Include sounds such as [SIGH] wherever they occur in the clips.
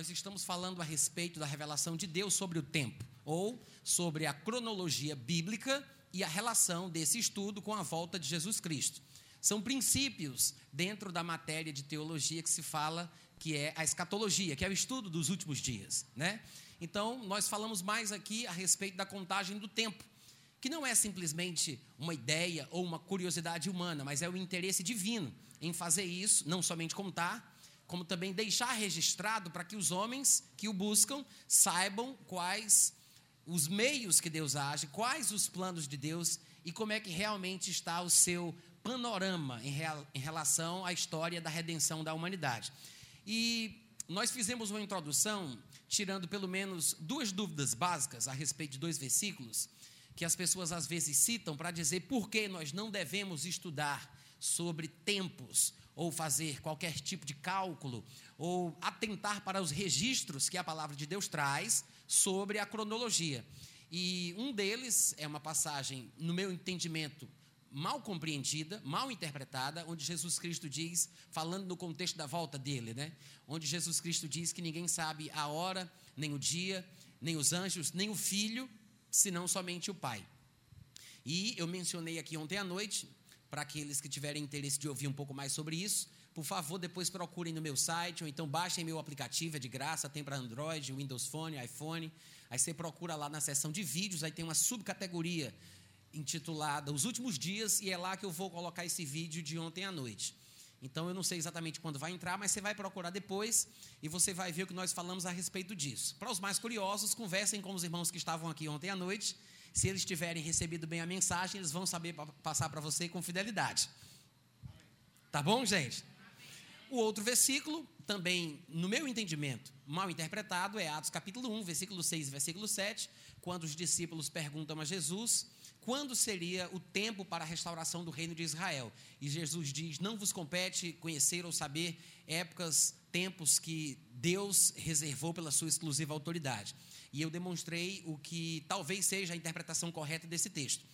nós estamos falando a respeito da revelação de Deus sobre o tempo, ou sobre a cronologia bíblica e a relação desse estudo com a volta de Jesus Cristo. São princípios dentro da matéria de teologia que se fala que é a escatologia, que é o estudo dos últimos dias, né? Então, nós falamos mais aqui a respeito da contagem do tempo, que não é simplesmente uma ideia ou uma curiosidade humana, mas é o interesse divino em fazer isso, não somente contar, como também deixar registrado para que os homens que o buscam saibam quais os meios que Deus age, quais os planos de Deus e como é que realmente está o seu panorama em, real, em relação à história da redenção da humanidade. E nós fizemos uma introdução tirando pelo menos duas dúvidas básicas a respeito de dois versículos que as pessoas às vezes citam para dizer por que nós não devemos estudar sobre tempos ou fazer qualquer tipo de cálculo, ou atentar para os registros que a palavra de Deus traz sobre a cronologia. E um deles é uma passagem, no meu entendimento, mal compreendida, mal interpretada, onde Jesus Cristo diz, falando no contexto da volta dele, né? Onde Jesus Cristo diz que ninguém sabe a hora, nem o dia, nem os anjos, nem o filho, senão somente o Pai. E eu mencionei aqui ontem à noite, para aqueles que tiverem interesse de ouvir um pouco mais sobre isso, por favor, depois procurem no meu site, ou então baixem meu aplicativo, é de graça, tem para Android, Windows Phone, iPhone. Aí você procura lá na seção de vídeos, aí tem uma subcategoria intitulada Os Últimos Dias, e é lá que eu vou colocar esse vídeo de ontem à noite. Então eu não sei exatamente quando vai entrar, mas você vai procurar depois e você vai ver o que nós falamos a respeito disso. Para os mais curiosos, conversem com os irmãos que estavam aqui ontem à noite se eles tiverem recebido bem a mensagem, eles vão saber passar para você com fidelidade. Tá bom, gente? O outro versículo, também, no meu entendimento, mal interpretado, é Atos capítulo 1, versículo 6 e versículo 7, quando os discípulos perguntam a Jesus quando seria o tempo para a restauração do reino de Israel. E Jesus diz: Não vos compete conhecer ou saber épocas, tempos que Deus reservou pela sua exclusiva autoridade e eu demonstrei o que talvez seja a interpretação correta desse texto.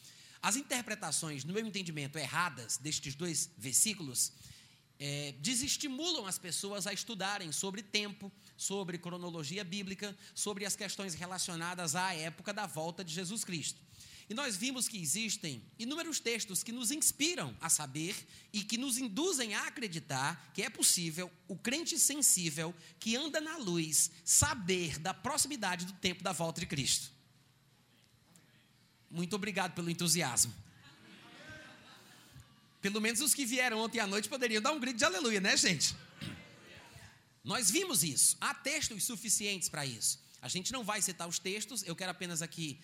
As interpretações, no meu entendimento, erradas destes dois versículos é, desestimulam as pessoas a estudarem sobre tempo, sobre cronologia bíblica, sobre as questões relacionadas à época da volta de Jesus Cristo. E nós vimos que existem inúmeros textos que nos inspiram a saber e que nos induzem a acreditar que é possível o crente sensível que anda na luz saber da proximidade do tempo da volta de Cristo. Muito obrigado pelo entusiasmo. Pelo menos os que vieram ontem à noite poderiam dar um grito de aleluia, né, gente? Nós vimos isso. Há textos suficientes para isso. A gente não vai citar os textos, eu quero apenas aqui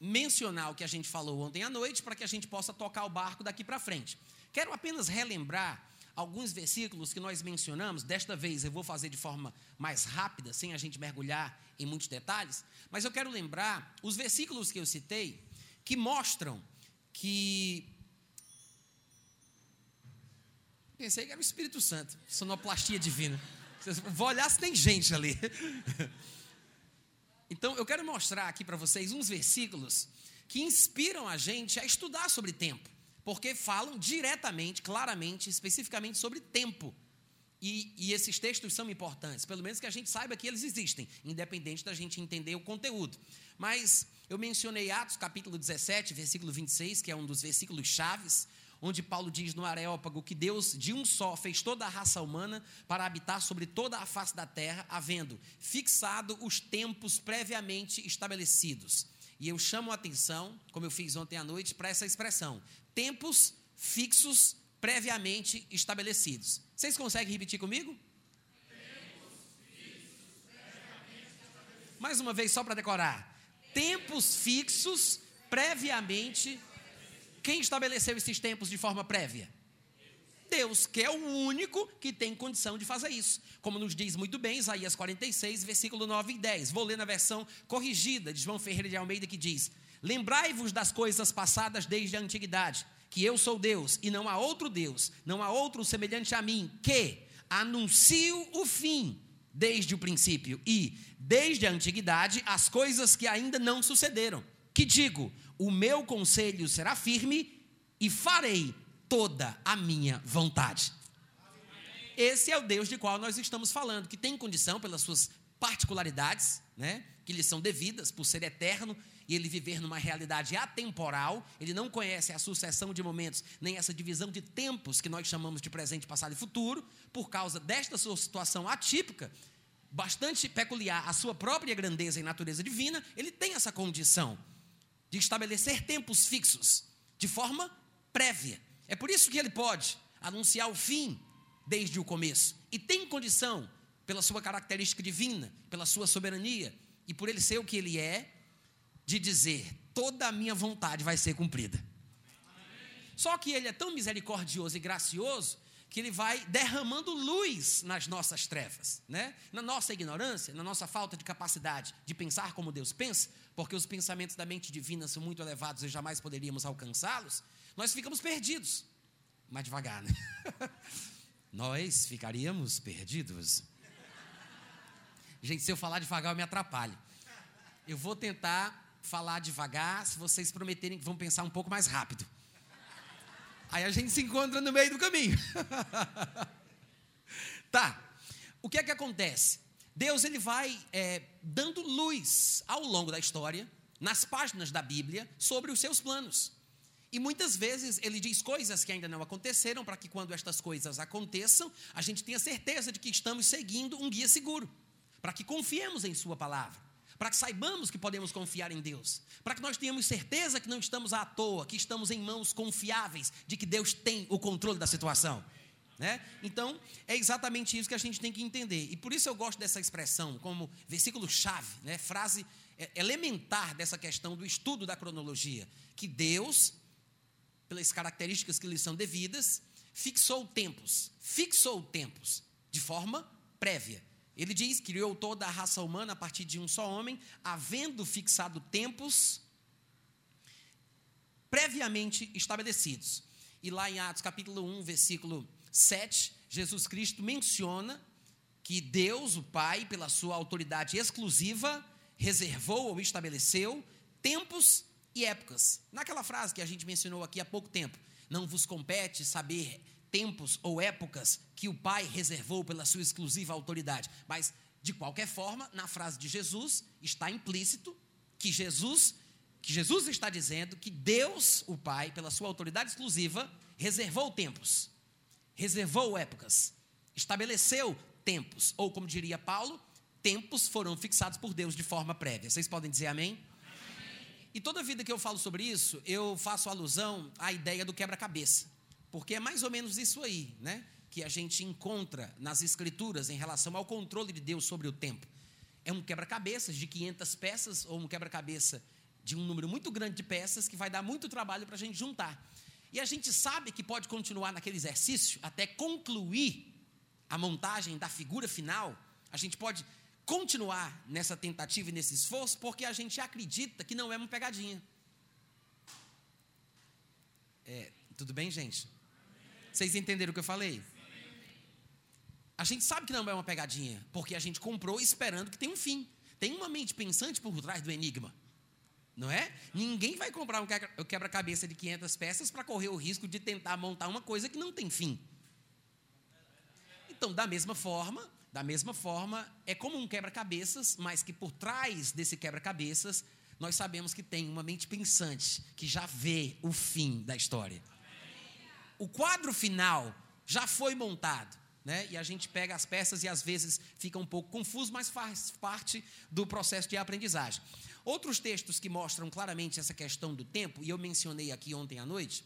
mencionar o que a gente falou ontem à noite para que a gente possa tocar o barco daqui para frente. Quero apenas relembrar alguns versículos que nós mencionamos. Desta vez eu vou fazer de forma mais rápida, sem a gente mergulhar em muitos detalhes, mas eu quero lembrar os versículos que eu citei que mostram que Pensei que era o Espírito Santo, sonoplastia divina. Vou olhar se tem gente ali. [LAUGHS] Então, eu quero mostrar aqui para vocês uns versículos que inspiram a gente a estudar sobre tempo, porque falam diretamente, claramente, especificamente sobre tempo. E, e, esses textos são importantes, pelo menos que a gente saiba que eles existem, independente da gente entender o conteúdo. Mas eu mencionei Atos capítulo 17, versículo 26, que é um dos versículos chaves, onde Paulo diz no Areópago que Deus de um só fez toda a raça humana para habitar sobre toda a face da terra, havendo fixado os tempos previamente estabelecidos. E eu chamo a atenção, como eu fiz ontem à noite, para essa expressão: tempos fixos previamente estabelecidos. Vocês conseguem repetir comigo? Mais uma vez, só para decorar. Tempos fixos previamente quem estabeleceu esses tempos de forma prévia? Deus, que é o único que tem condição de fazer isso. Como nos diz muito bem Isaías 46, versículo 9 e 10. Vou ler na versão corrigida de João Ferreira de Almeida que diz: Lembrai-vos das coisas passadas desde a antiguidade, que eu sou Deus e não há outro Deus, não há outro semelhante a mim, que anuncio o fim desde o princípio e desde a antiguidade as coisas que ainda não sucederam. Que digo: o meu conselho será firme e farei toda a minha vontade. Esse é o Deus de qual nós estamos falando, que tem condição pelas suas particularidades, né, que lhe são devidas por ser eterno e ele viver numa realidade atemporal, ele não conhece a sucessão de momentos, nem essa divisão de tempos que nós chamamos de presente, passado e futuro, por causa desta sua situação atípica, bastante peculiar à sua própria grandeza e natureza divina, ele tem essa condição de estabelecer tempos fixos, de forma prévia. É por isso que ele pode anunciar o fim desde o começo e tem condição, pela sua característica divina, pela sua soberania e por ele ser o que ele é, de dizer: toda a minha vontade vai ser cumprida. Só que ele é tão misericordioso e gracioso que ele vai derramando luz nas nossas trevas, né? Na nossa ignorância, na nossa falta de capacidade de pensar como Deus pensa, porque os pensamentos da mente divina são muito elevados e jamais poderíamos alcançá-los, nós ficamos perdidos. Mais devagar, né? [LAUGHS] nós ficaríamos perdidos. Gente, se eu falar devagar, eu me atrapalho. Eu vou tentar falar devagar, se vocês prometerem que vão pensar um pouco mais rápido. Aí a gente se encontra no meio do caminho. [LAUGHS] tá. O que é que acontece? Deus ele vai é, dando luz ao longo da história, nas páginas da Bíblia, sobre os seus planos. E muitas vezes ele diz coisas que ainda não aconteceram, para que quando estas coisas aconteçam, a gente tenha certeza de que estamos seguindo um guia seguro, para que confiemos em Sua palavra para que saibamos que podemos confiar em Deus, para que nós tenhamos certeza que não estamos à toa, que estamos em mãos confiáveis, de que Deus tem o controle da situação. Né? Então, é exatamente isso que a gente tem que entender. E por isso eu gosto dessa expressão como versículo-chave, né? frase é, elementar dessa questão do estudo da cronologia. Que Deus, pelas características que lhe são devidas, fixou tempos, fixou tempos de forma prévia. Ele diz que criou toda a raça humana a partir de um só homem, havendo fixado tempos previamente estabelecidos. E lá em Atos capítulo 1, versículo 7, Jesus Cristo menciona que Deus, o Pai, pela sua autoridade exclusiva, reservou ou estabeleceu tempos e épocas. Naquela frase que a gente mencionou aqui há pouco tempo, não vos compete saber tempos ou épocas que o Pai reservou pela sua exclusiva autoridade. Mas, de qualquer forma, na frase de Jesus está implícito que Jesus, que Jesus está dizendo que Deus, o Pai, pela sua autoridade exclusiva, reservou tempos, reservou épocas, estabeleceu tempos, ou como diria Paulo, tempos foram fixados por Deus de forma prévia. Vocês podem dizer amém? E toda vida que eu falo sobre isso, eu faço alusão à ideia do quebra-cabeça. Porque é mais ou menos isso aí, né? Que a gente encontra nas escrituras em relação ao controle de Deus sobre o tempo. É um quebra-cabeças de 500 peças ou um quebra-cabeça de um número muito grande de peças que vai dar muito trabalho para a gente juntar. E a gente sabe que pode continuar naquele exercício até concluir a montagem da figura final. A gente pode continuar nessa tentativa e nesse esforço porque a gente acredita que não é uma pegadinha. É, tudo bem, gente? Vocês entenderam o que eu falei? A gente sabe que não é uma pegadinha, porque a gente comprou esperando que tem um fim. Tem uma mente pensante por trás do enigma. Não é? Ninguém vai comprar um quebra-cabeça de 500 peças para correr o risco de tentar montar uma coisa que não tem fim. Então, da mesma forma, da mesma forma, é como um quebra-cabeças, mas que por trás desse quebra-cabeças, nós sabemos que tem uma mente pensante que já vê o fim da história o quadro final já foi montado. Né? E a gente pega as peças e às vezes fica um pouco confuso, mas faz parte do processo de aprendizagem. Outros textos que mostram claramente essa questão do tempo, e eu mencionei aqui ontem à noite,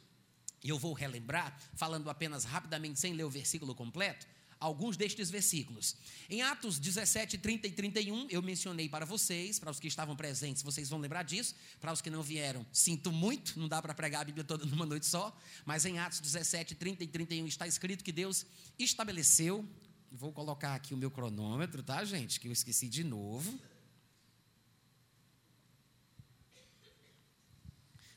e eu vou relembrar, falando apenas rapidamente, sem ler o versículo completo, alguns destes versículos. Em Atos 17, 30 e 31, eu mencionei para vocês, para os que estavam presentes, vocês vão lembrar disso. Para os que não vieram, sinto muito, não dá para pregar a Bíblia toda numa noite só. Mas em Atos 17, 30 e 31 está escrito que Deus estabeleceu. Vou colocar aqui o meu cronômetro, tá, gente? Que eu esqueci de novo.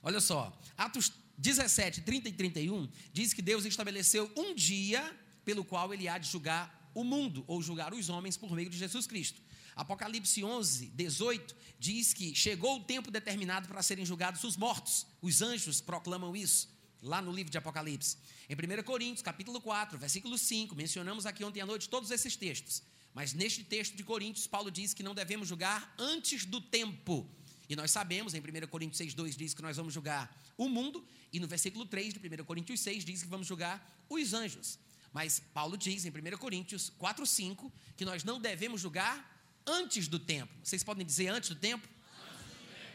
Olha só, Atos 17, 30 e 31 diz que Deus estabeleceu um dia pelo qual ele há de julgar o mundo, ou julgar os homens por meio de Jesus Cristo. Apocalipse 11, 18 diz que chegou o tempo determinado para serem julgados os mortos. Os anjos proclamam isso. lá no livro de Apocalipse. Em 1 Coríntios, capítulo 4, versículo 5, mencionamos aqui ontem à noite todos esses textos. Mas neste texto de Coríntios, Paulo diz que não devemos julgar antes do tempo. E nós sabemos, em 1 Coríntios 6, 2 diz que nós vamos julgar o mundo, e no versículo 3 de 1 Coríntios 6 diz que vamos julgar os anjos. Mas Paulo diz em 1 Coríntios 4, 5 que nós não devemos julgar antes do tempo. Vocês podem dizer antes do tempo?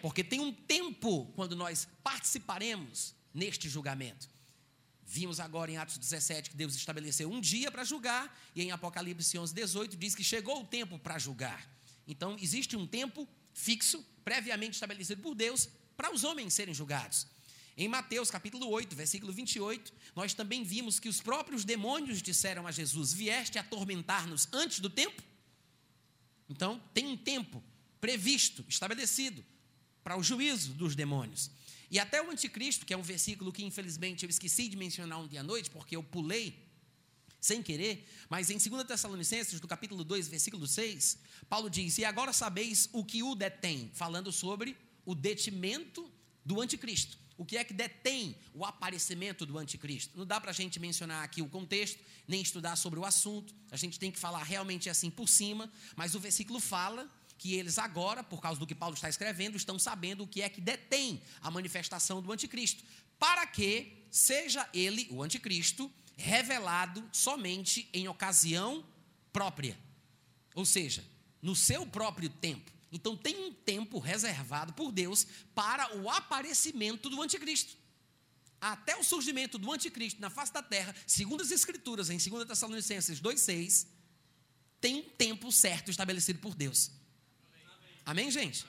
Porque tem um tempo quando nós participaremos neste julgamento. Vimos agora em Atos 17 que Deus estabeleceu um dia para julgar, e em Apocalipse 11, 18 diz que chegou o tempo para julgar. Então, existe um tempo fixo, previamente estabelecido por Deus, para os homens serem julgados. Em Mateus capítulo 8, versículo 28, nós também vimos que os próprios demônios disseram a Jesus: Vieste atormentar-nos antes do tempo? Então, tem um tempo previsto, estabelecido, para o juízo dos demônios. E até o anticristo, que é um versículo que infelizmente eu esqueci de mencionar ontem à noite, porque eu pulei sem querer, mas em 2 Tessalonicenses, no capítulo 2, versículo 6, Paulo diz: E agora sabeis o que o detém, falando sobre o detimento do anticristo. O que é que detém o aparecimento do anticristo? Não dá para a gente mencionar aqui o contexto, nem estudar sobre o assunto, a gente tem que falar realmente assim por cima, mas o versículo fala que eles agora, por causa do que Paulo está escrevendo, estão sabendo o que é que detém a manifestação do anticristo, para que seja ele, o anticristo, revelado somente em ocasião própria. Ou seja, no seu próprio tempo. Então tem um tempo reservado por Deus para o aparecimento do anticristo. Até o surgimento do anticristo na face da terra, segundo as escrituras em 2 Tessalonicenses 2:6, tem um tempo certo estabelecido por Deus. Amém, gente?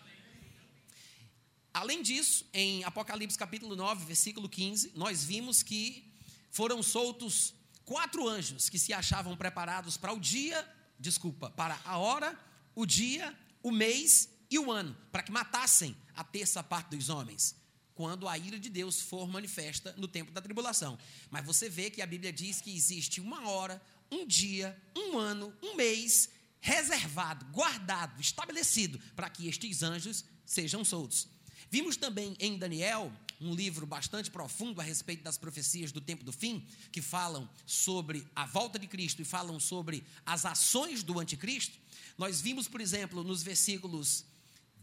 Além disso, em Apocalipse capítulo 9, versículo 15, nós vimos que foram soltos quatro anjos que se achavam preparados para o dia, desculpa, para a hora, o dia, o mês e o ano, para que matassem a terça parte dos homens, quando a ira de Deus for manifesta no tempo da tribulação. Mas você vê que a Bíblia diz que existe uma hora, um dia, um ano, um mês reservado, guardado, estabelecido para que estes anjos sejam soltos. Vimos também em Daniel, um livro bastante profundo a respeito das profecias do tempo do fim, que falam sobre a volta de Cristo e falam sobre as ações do anticristo. Nós vimos, por exemplo, nos versículos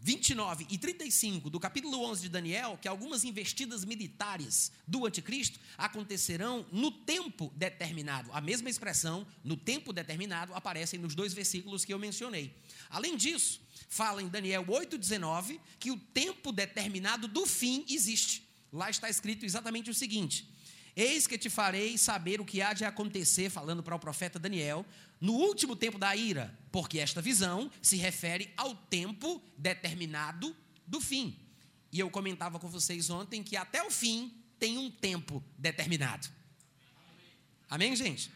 29 e 35 do capítulo 11 de Daniel que algumas investidas militares do anticristo acontecerão no tempo determinado. A mesma expressão, no tempo determinado, aparece nos dois versículos que eu mencionei. Além disso, fala em Daniel 8,19 que o tempo determinado do fim existe. Lá está escrito exatamente o seguinte: Eis que te farei saber o que há de acontecer, falando para o profeta Daniel, no último tempo da ira, porque esta visão se refere ao tempo determinado do fim. E eu comentava com vocês ontem que até o fim tem um tempo determinado. Amém, gente?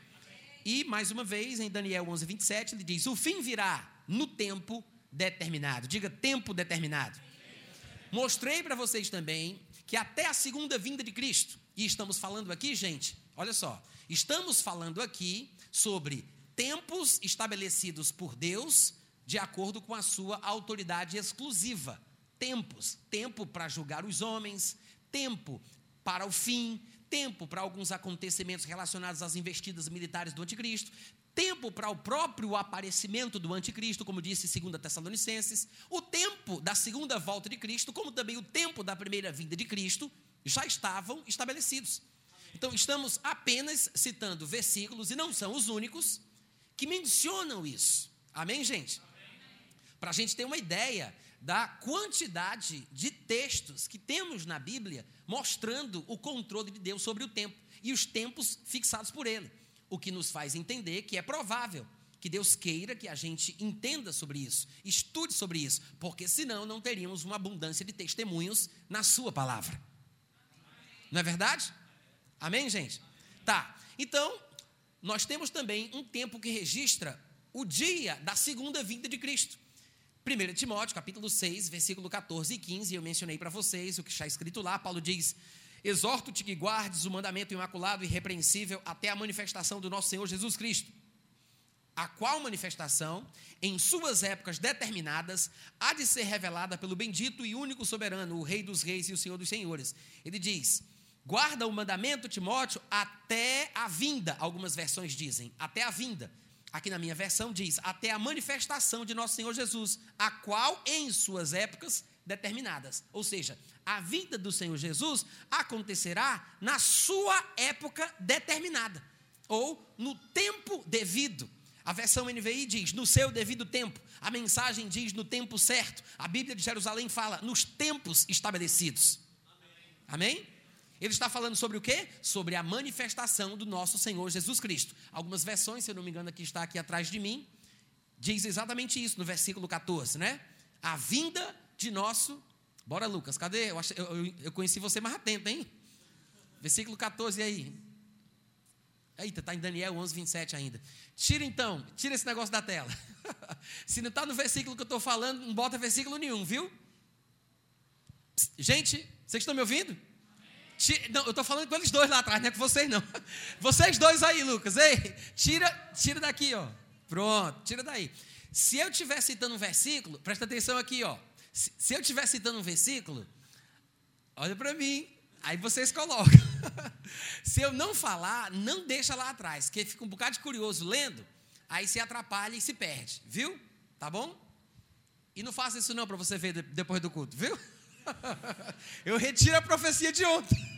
E, mais uma vez, em Daniel 11, 27, ele diz: O fim virá no tempo determinado. Diga tempo determinado. Mostrei para vocês também que até a segunda vinda de Cristo, e estamos falando aqui, gente, olha só, estamos falando aqui sobre tempos estabelecidos por Deus de acordo com a sua autoridade exclusiva. Tempos, tempo para julgar os homens, tempo para o fim, tempo para alguns acontecimentos relacionados às investidas militares do anticristo, tempo para o próprio aparecimento do anticristo, como disse 2 Tessalonicenses, o tempo da segunda volta de Cristo, como também o tempo da primeira vinda de Cristo, já estavam estabelecidos. Então, estamos apenas citando versículos, e não são os únicos, que mencionam isso. Amém, gente? Para a gente ter uma ideia da quantidade de textos que temos na Bíblia mostrando o controle de Deus sobre o tempo e os tempos fixados por Ele. O que nos faz entender que é provável que Deus queira que a gente entenda sobre isso, estude sobre isso, porque senão não teríamos uma abundância de testemunhos na Sua palavra. Não é verdade? Amém, gente? Tá. Então, nós temos também um tempo que registra o dia da segunda vinda de Cristo. 1 Timóteo, capítulo 6, versículo 14 e 15, eu mencionei para vocês o que está escrito lá. Paulo diz: Exorto-te que guardes o mandamento imaculado e irrepreensível até a manifestação do nosso Senhor Jesus Cristo. A qual manifestação, em suas épocas determinadas, há de ser revelada pelo bendito e único soberano, o Rei dos Reis e o Senhor dos Senhores. Ele diz: Guarda o mandamento, Timóteo, até a vinda. Algumas versões dizem, até a vinda. Aqui na minha versão diz, até a manifestação de nosso Senhor Jesus, a qual em suas épocas determinadas. Ou seja, a vinda do Senhor Jesus acontecerá na sua época determinada, ou no tempo devido. A versão NVI diz no seu devido tempo. A mensagem diz no tempo certo. A Bíblia de Jerusalém fala nos tempos estabelecidos. Amém? Amém? Ele está falando sobre o quê? Sobre a manifestação do nosso Senhor Jesus Cristo. Algumas versões, se eu não me engano, aqui está aqui atrás de mim, diz exatamente isso no versículo 14, né? A vinda de nosso. Bora, Lucas, cadê? Eu, eu, eu conheci você mais atento, hein? Versículo 14 aí. Eita, está em Daniel 11, 27 ainda. Tira então, tira esse negócio da tela. [LAUGHS] Se não está no versículo que eu estou falando, não bota versículo nenhum, viu? Gente, vocês estão me ouvindo? Tira, não, eu estou falando com eles dois lá atrás, não é com vocês não. [LAUGHS] Vocês dois aí, Lucas, ei, tira, tira daqui, ó. Pronto, tira daí. Se eu estiver citando um versículo, presta atenção aqui, ó. Se, eu estiver citando um versículo, olha para mim, Aí vocês colocam. [LAUGHS] se eu não falar, não deixa lá atrás, porque fica um bocado de curioso lendo, aí se atrapalha e se perde, viu? Tá bom? E não faça isso não para você ver depois do culto, viu? [LAUGHS] eu retiro a profecia de ontem. [LAUGHS]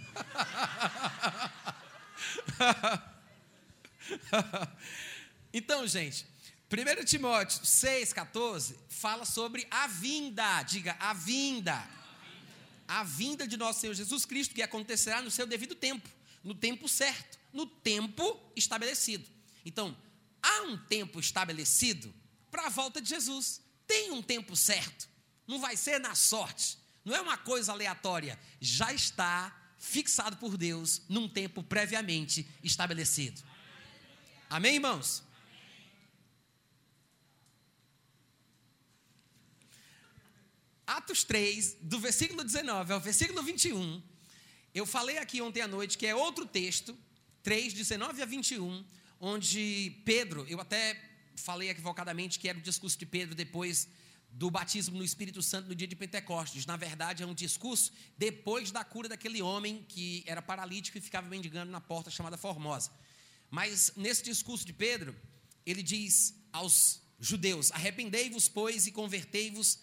então, gente, 1 Timóteo 6,14 fala sobre a vinda, diga a vinda a vinda de nosso Senhor Jesus Cristo, que acontecerá no seu devido tempo, no tempo certo, no tempo estabelecido. Então, há um tempo estabelecido para a volta de Jesus. Tem um tempo certo. Não vai ser na sorte. Não é uma coisa aleatória. Já está fixado por Deus num tempo previamente estabelecido. Amém, irmãos? Atos 3, do versículo 19 ao versículo 21, eu falei aqui ontem à noite que é outro texto, 3, 19 a 21, onde Pedro, eu até falei equivocadamente que era o discurso de Pedro depois do batismo no Espírito Santo no dia de Pentecostes. Na verdade, é um discurso depois da cura daquele homem que era paralítico e ficava mendigando na porta chamada Formosa. Mas nesse discurso de Pedro, ele diz aos judeus: Arrependei-vos, pois, e convertei-vos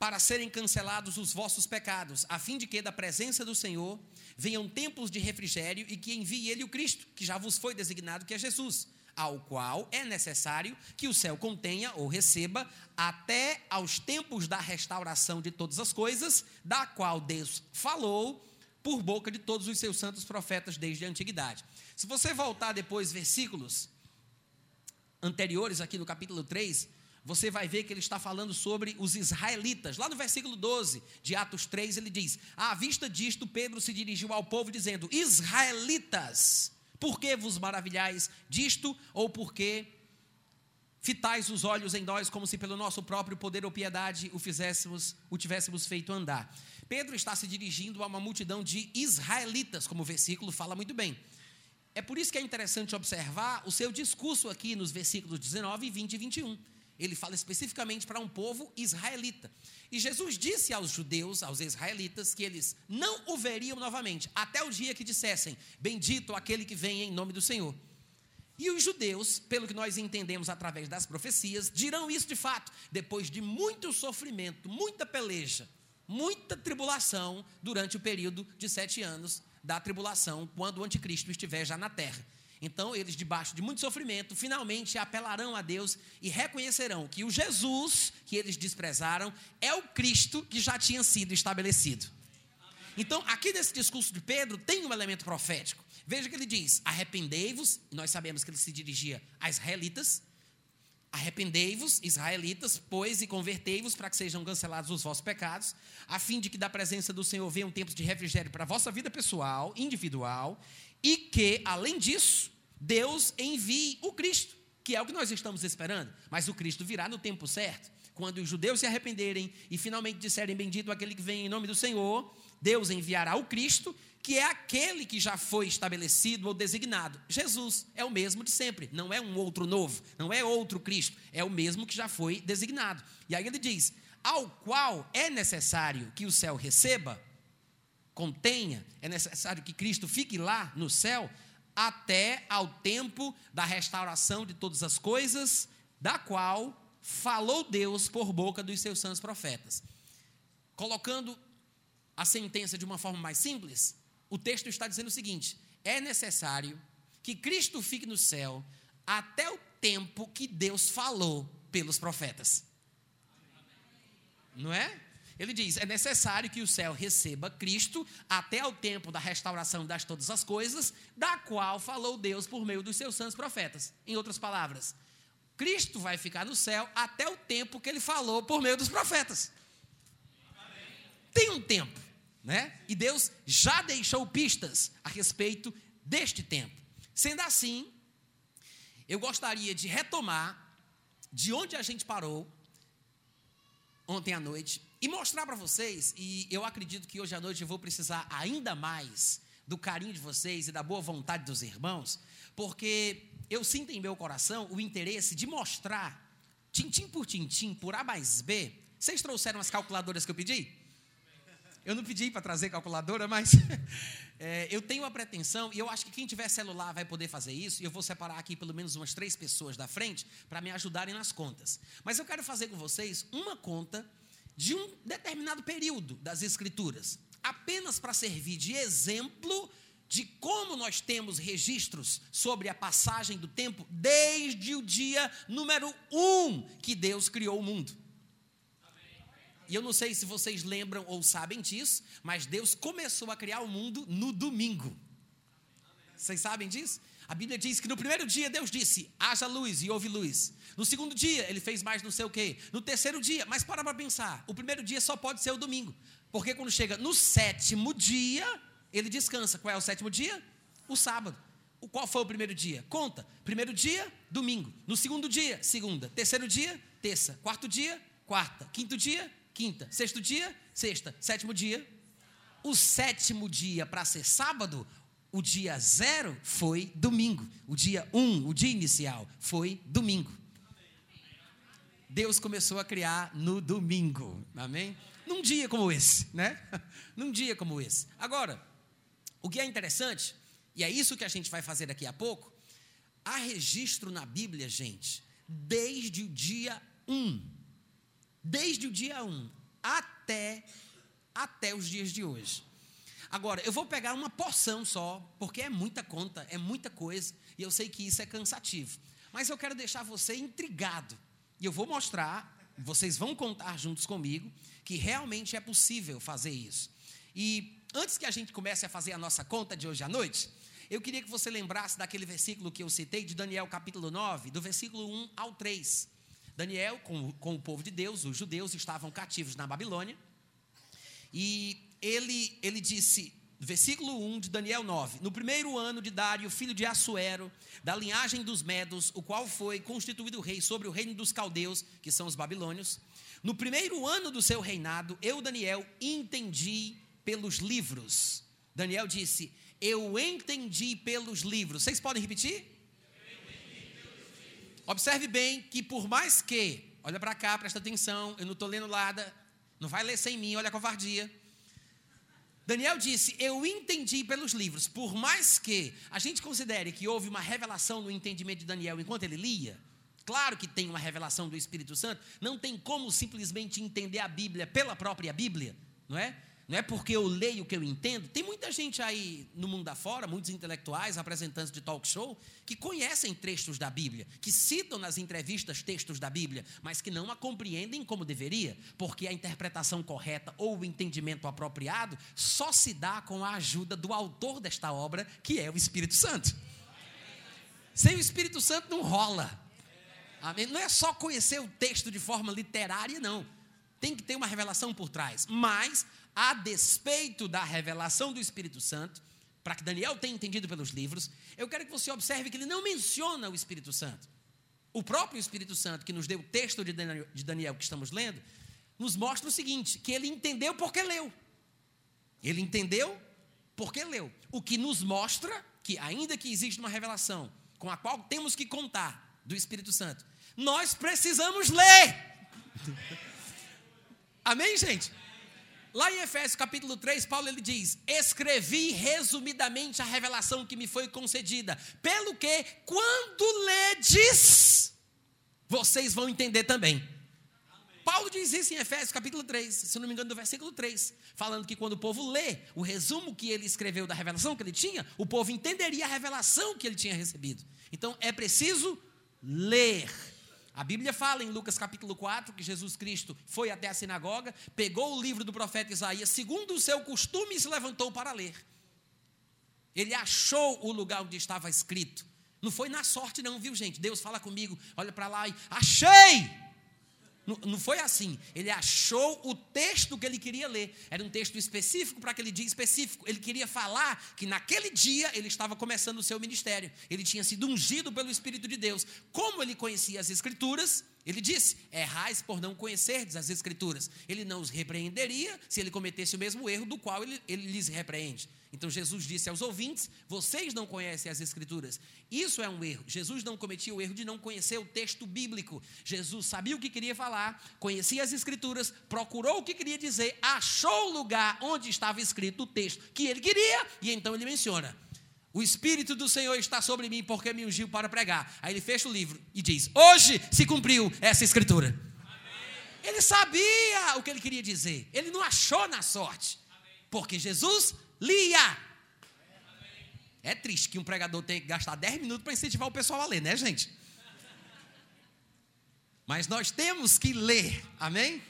para serem cancelados os vossos pecados, a fim de que da presença do Senhor venham tempos de refrigério e que envie ele o Cristo, que já vos foi designado, que é Jesus, ao qual é necessário que o céu contenha ou receba até aos tempos da restauração de todas as coisas, da qual Deus falou por boca de todos os seus santos profetas desde a antiguidade. Se você voltar depois versículos anteriores aqui no capítulo 3, você vai ver que ele está falando sobre os israelitas. Lá no versículo 12 de Atos 3, ele diz: À vista disto, Pedro se dirigiu ao povo, dizendo: Israelitas, por que vos maravilhais disto? Ou por que fitais os olhos em nós, como se pelo nosso próprio poder ou piedade o fizéssemos, o tivéssemos feito andar? Pedro está se dirigindo a uma multidão de israelitas, como o versículo fala muito bem. É por isso que é interessante observar o seu discurso aqui nos versículos 19, 20 e 21 ele fala especificamente para um povo israelita. E Jesus disse aos judeus, aos israelitas, que eles não o veriam novamente, até o dia que dissessem: Bendito aquele que vem em nome do Senhor. E os judeus, pelo que nós entendemos através das profecias, dirão isso de fato, depois de muito sofrimento, muita peleja, muita tribulação durante o período de sete anos da tribulação, quando o anticristo estiver já na terra. Então, eles, debaixo de muito sofrimento, finalmente apelarão a Deus e reconhecerão que o Jesus que eles desprezaram é o Cristo que já tinha sido estabelecido. Então, aqui nesse discurso de Pedro, tem um elemento profético. Veja que ele diz: arrependei-vos, nós sabemos que ele se dirigia a israelitas. Arrependei-vos, israelitas, pois, e convertei-vos para que sejam cancelados os vossos pecados, a fim de que da presença do Senhor venham tempos de refrigério para a vossa vida pessoal, individual, e que, além disso, Deus envie o Cristo, que é o que nós estamos esperando. Mas o Cristo virá no tempo certo. Quando os judeus se arrependerem e finalmente disserem bendito aquele que vem em nome do Senhor, Deus enviará o Cristo, que é aquele que já foi estabelecido ou designado. Jesus é o mesmo de sempre, não é um outro novo, não é outro Cristo, é o mesmo que já foi designado. E aí ele diz: ao qual é necessário que o céu receba contenha, é necessário que Cristo fique lá no céu até ao tempo da restauração de todas as coisas, da qual falou Deus por boca dos seus santos profetas. Colocando a sentença de uma forma mais simples, o texto está dizendo o seguinte: é necessário que Cristo fique no céu até o tempo que Deus falou pelos profetas. Não é? Ele diz: é necessário que o céu receba Cristo até o tempo da restauração das todas as coisas, da qual falou Deus por meio dos seus santos profetas. Em outras palavras, Cristo vai ficar no céu até o tempo que ele falou por meio dos profetas. Tem um tempo, né? E Deus já deixou pistas a respeito deste tempo. Sendo assim, eu gostaria de retomar de onde a gente parou ontem à noite e mostrar para vocês, e eu acredito que hoje à noite eu vou precisar ainda mais do carinho de vocês e da boa vontade dos irmãos, porque eu sinto em meu coração o interesse de mostrar, tintim por tintim, por A mais B. Vocês trouxeram as calculadoras que eu pedi? Eu não pedi para trazer calculadora, mas [LAUGHS] é, eu tenho a pretensão, e eu acho que quem tiver celular vai poder fazer isso, e eu vou separar aqui pelo menos umas três pessoas da frente para me ajudarem nas contas. Mas eu quero fazer com vocês uma conta de um determinado período das Escrituras, apenas para servir de exemplo de como nós temos registros sobre a passagem do tempo desde o dia número um que Deus criou o mundo. E eu não sei se vocês lembram ou sabem disso, mas Deus começou a criar o mundo no domingo. Vocês sabem disso? A Bíblia diz que no primeiro dia Deus disse: haja luz e houve luz. No segundo dia ele fez mais não sei o quê. No terceiro dia, mas para para pensar: o primeiro dia só pode ser o domingo. Porque quando chega no sétimo dia, ele descansa. Qual é o sétimo dia? O sábado. O qual foi o primeiro dia? Conta. Primeiro dia, domingo. No segundo dia, segunda. Terceiro dia, terça. Quarto dia, quarta. Quinto dia, quinta. Sexto dia, sexta. Sétimo dia. O sétimo dia para ser sábado, o dia zero foi domingo. O dia um, o dia inicial, foi domingo. Deus começou a criar no domingo. Amém? Num dia como esse, né? [LAUGHS] Num dia como esse. Agora, o que é interessante, e é isso que a gente vai fazer daqui a pouco, há registro na Bíblia, gente, desde o dia 1. Desde o dia 1 até, até os dias de hoje. Agora, eu vou pegar uma porção só, porque é muita conta, é muita coisa, e eu sei que isso é cansativo. Mas eu quero deixar você intrigado. E eu vou mostrar, vocês vão contar juntos comigo, que realmente é possível fazer isso. E antes que a gente comece a fazer a nossa conta de hoje à noite, eu queria que você lembrasse daquele versículo que eu citei, de Daniel capítulo 9, do versículo 1 ao 3. Daniel, com, com o povo de Deus, os judeus estavam cativos na Babilônia, e ele, ele disse, versículo 1 de Daniel 9: No primeiro ano de Dário, filho de Assuero, da linhagem dos Medos, o qual foi constituído rei sobre o reino dos caldeus, que são os babilônios, no primeiro ano do seu reinado, eu, Daniel, entendi pelos livros. Daniel disse: Eu entendi pelos livros. Vocês podem repetir? Observe bem que, por mais que, olha para cá, presta atenção, eu não estou lendo nada, não vai ler sem mim, olha a covardia. Daniel disse: Eu entendi pelos livros, por mais que a gente considere que houve uma revelação no entendimento de Daniel enquanto ele lia, claro que tem uma revelação do Espírito Santo, não tem como simplesmente entender a Bíblia pela própria Bíblia, não é? Não é porque eu leio que eu entendo. Tem muita gente aí no mundo afora, muitos intelectuais, representantes de talk show, que conhecem trechos da Bíblia, que citam nas entrevistas textos da Bíblia, mas que não a compreendem como deveria, porque a interpretação correta ou o entendimento apropriado só se dá com a ajuda do autor desta obra, que é o Espírito Santo. Sem o Espírito Santo não rola. Amém? Não é só conhecer o texto de forma literária, não. Tem que ter uma revelação por trás. Mas a despeito da revelação do Espírito Santo, para que Daniel tenha entendido pelos livros, eu quero que você observe que ele não menciona o Espírito Santo. O próprio Espírito Santo, que nos deu o texto de Daniel, que estamos lendo, nos mostra o seguinte: que ele entendeu porque leu. Ele entendeu porque leu. O que nos mostra que, ainda que exista uma revelação com a qual temos que contar do Espírito Santo, nós precisamos ler. [LAUGHS] Amém, gente? Lá em Efésios capítulo 3, Paulo ele diz: Escrevi resumidamente a revelação que me foi concedida, pelo que, quando ledes, vocês vão entender também. Paulo diz isso em Efésios capítulo 3, se não me engano, do versículo 3, falando que quando o povo lê o resumo que ele escreveu da revelação que ele tinha, o povo entenderia a revelação que ele tinha recebido. Então é preciso ler. A Bíblia fala em Lucas capítulo 4 que Jesus Cristo foi até a sinagoga, pegou o livro do profeta Isaías, segundo o seu costume, e se levantou para ler. Ele achou o lugar onde estava escrito. Não foi na sorte, não, viu, gente? Deus fala comigo, olha para lá e achei! Não, foi assim. Ele achou o texto que ele queria ler. Era um texto específico para aquele dia específico. Ele queria falar que naquele dia ele estava começando o seu ministério. Ele tinha sido ungido pelo Espírito de Deus. Como ele conhecia as Escrituras, ele disse: Errais por não conhecerdes as Escrituras. Ele não os repreenderia se ele cometesse o mesmo erro do qual ele, ele lhes repreende. Então Jesus disse aos ouvintes: Vocês não conhecem as Escrituras. Isso é um erro. Jesus não cometia o erro de não conhecer o texto bíblico. Jesus sabia o que queria falar, conhecia as Escrituras, procurou o que queria dizer, achou o lugar onde estava escrito o texto que ele queria, e então ele menciona: O Espírito do Senhor está sobre mim porque me ungiu para pregar. Aí ele fecha o livro e diz: Hoje se cumpriu essa Escritura. Ele sabia o que ele queria dizer, ele não achou na sorte, porque Jesus lia. É triste que um pregador tenha que gastar 10 minutos para incentivar o pessoal a ler, né, gente? Mas nós temos que ler, amém?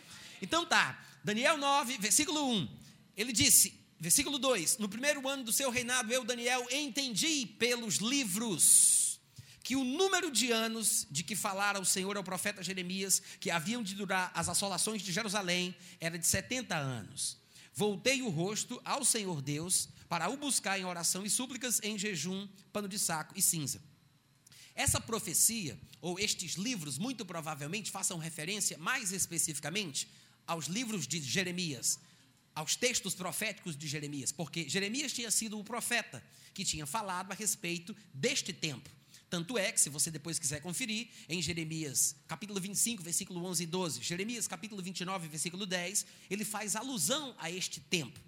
Então tá, Daniel 9, versículo 1. Ele disse, versículo 2: No primeiro ano do seu reinado, eu, Daniel, entendi pelos livros que o número de anos de que falara o Senhor ao profeta Jeremias, que haviam de durar as assolações de Jerusalém, era de 70 anos. Voltei o rosto ao Senhor Deus para o buscar em oração e súplicas, em jejum, pano de saco e cinza. Essa profecia, ou estes livros, muito provavelmente façam referência mais especificamente aos livros de Jeremias, aos textos proféticos de Jeremias, porque Jeremias tinha sido o profeta que tinha falado a respeito deste tempo. Tanto é que, se você depois quiser conferir, em Jeremias capítulo 25, versículo 11 e 12, Jeremias capítulo 29, versículo 10, ele faz alusão a este tempo.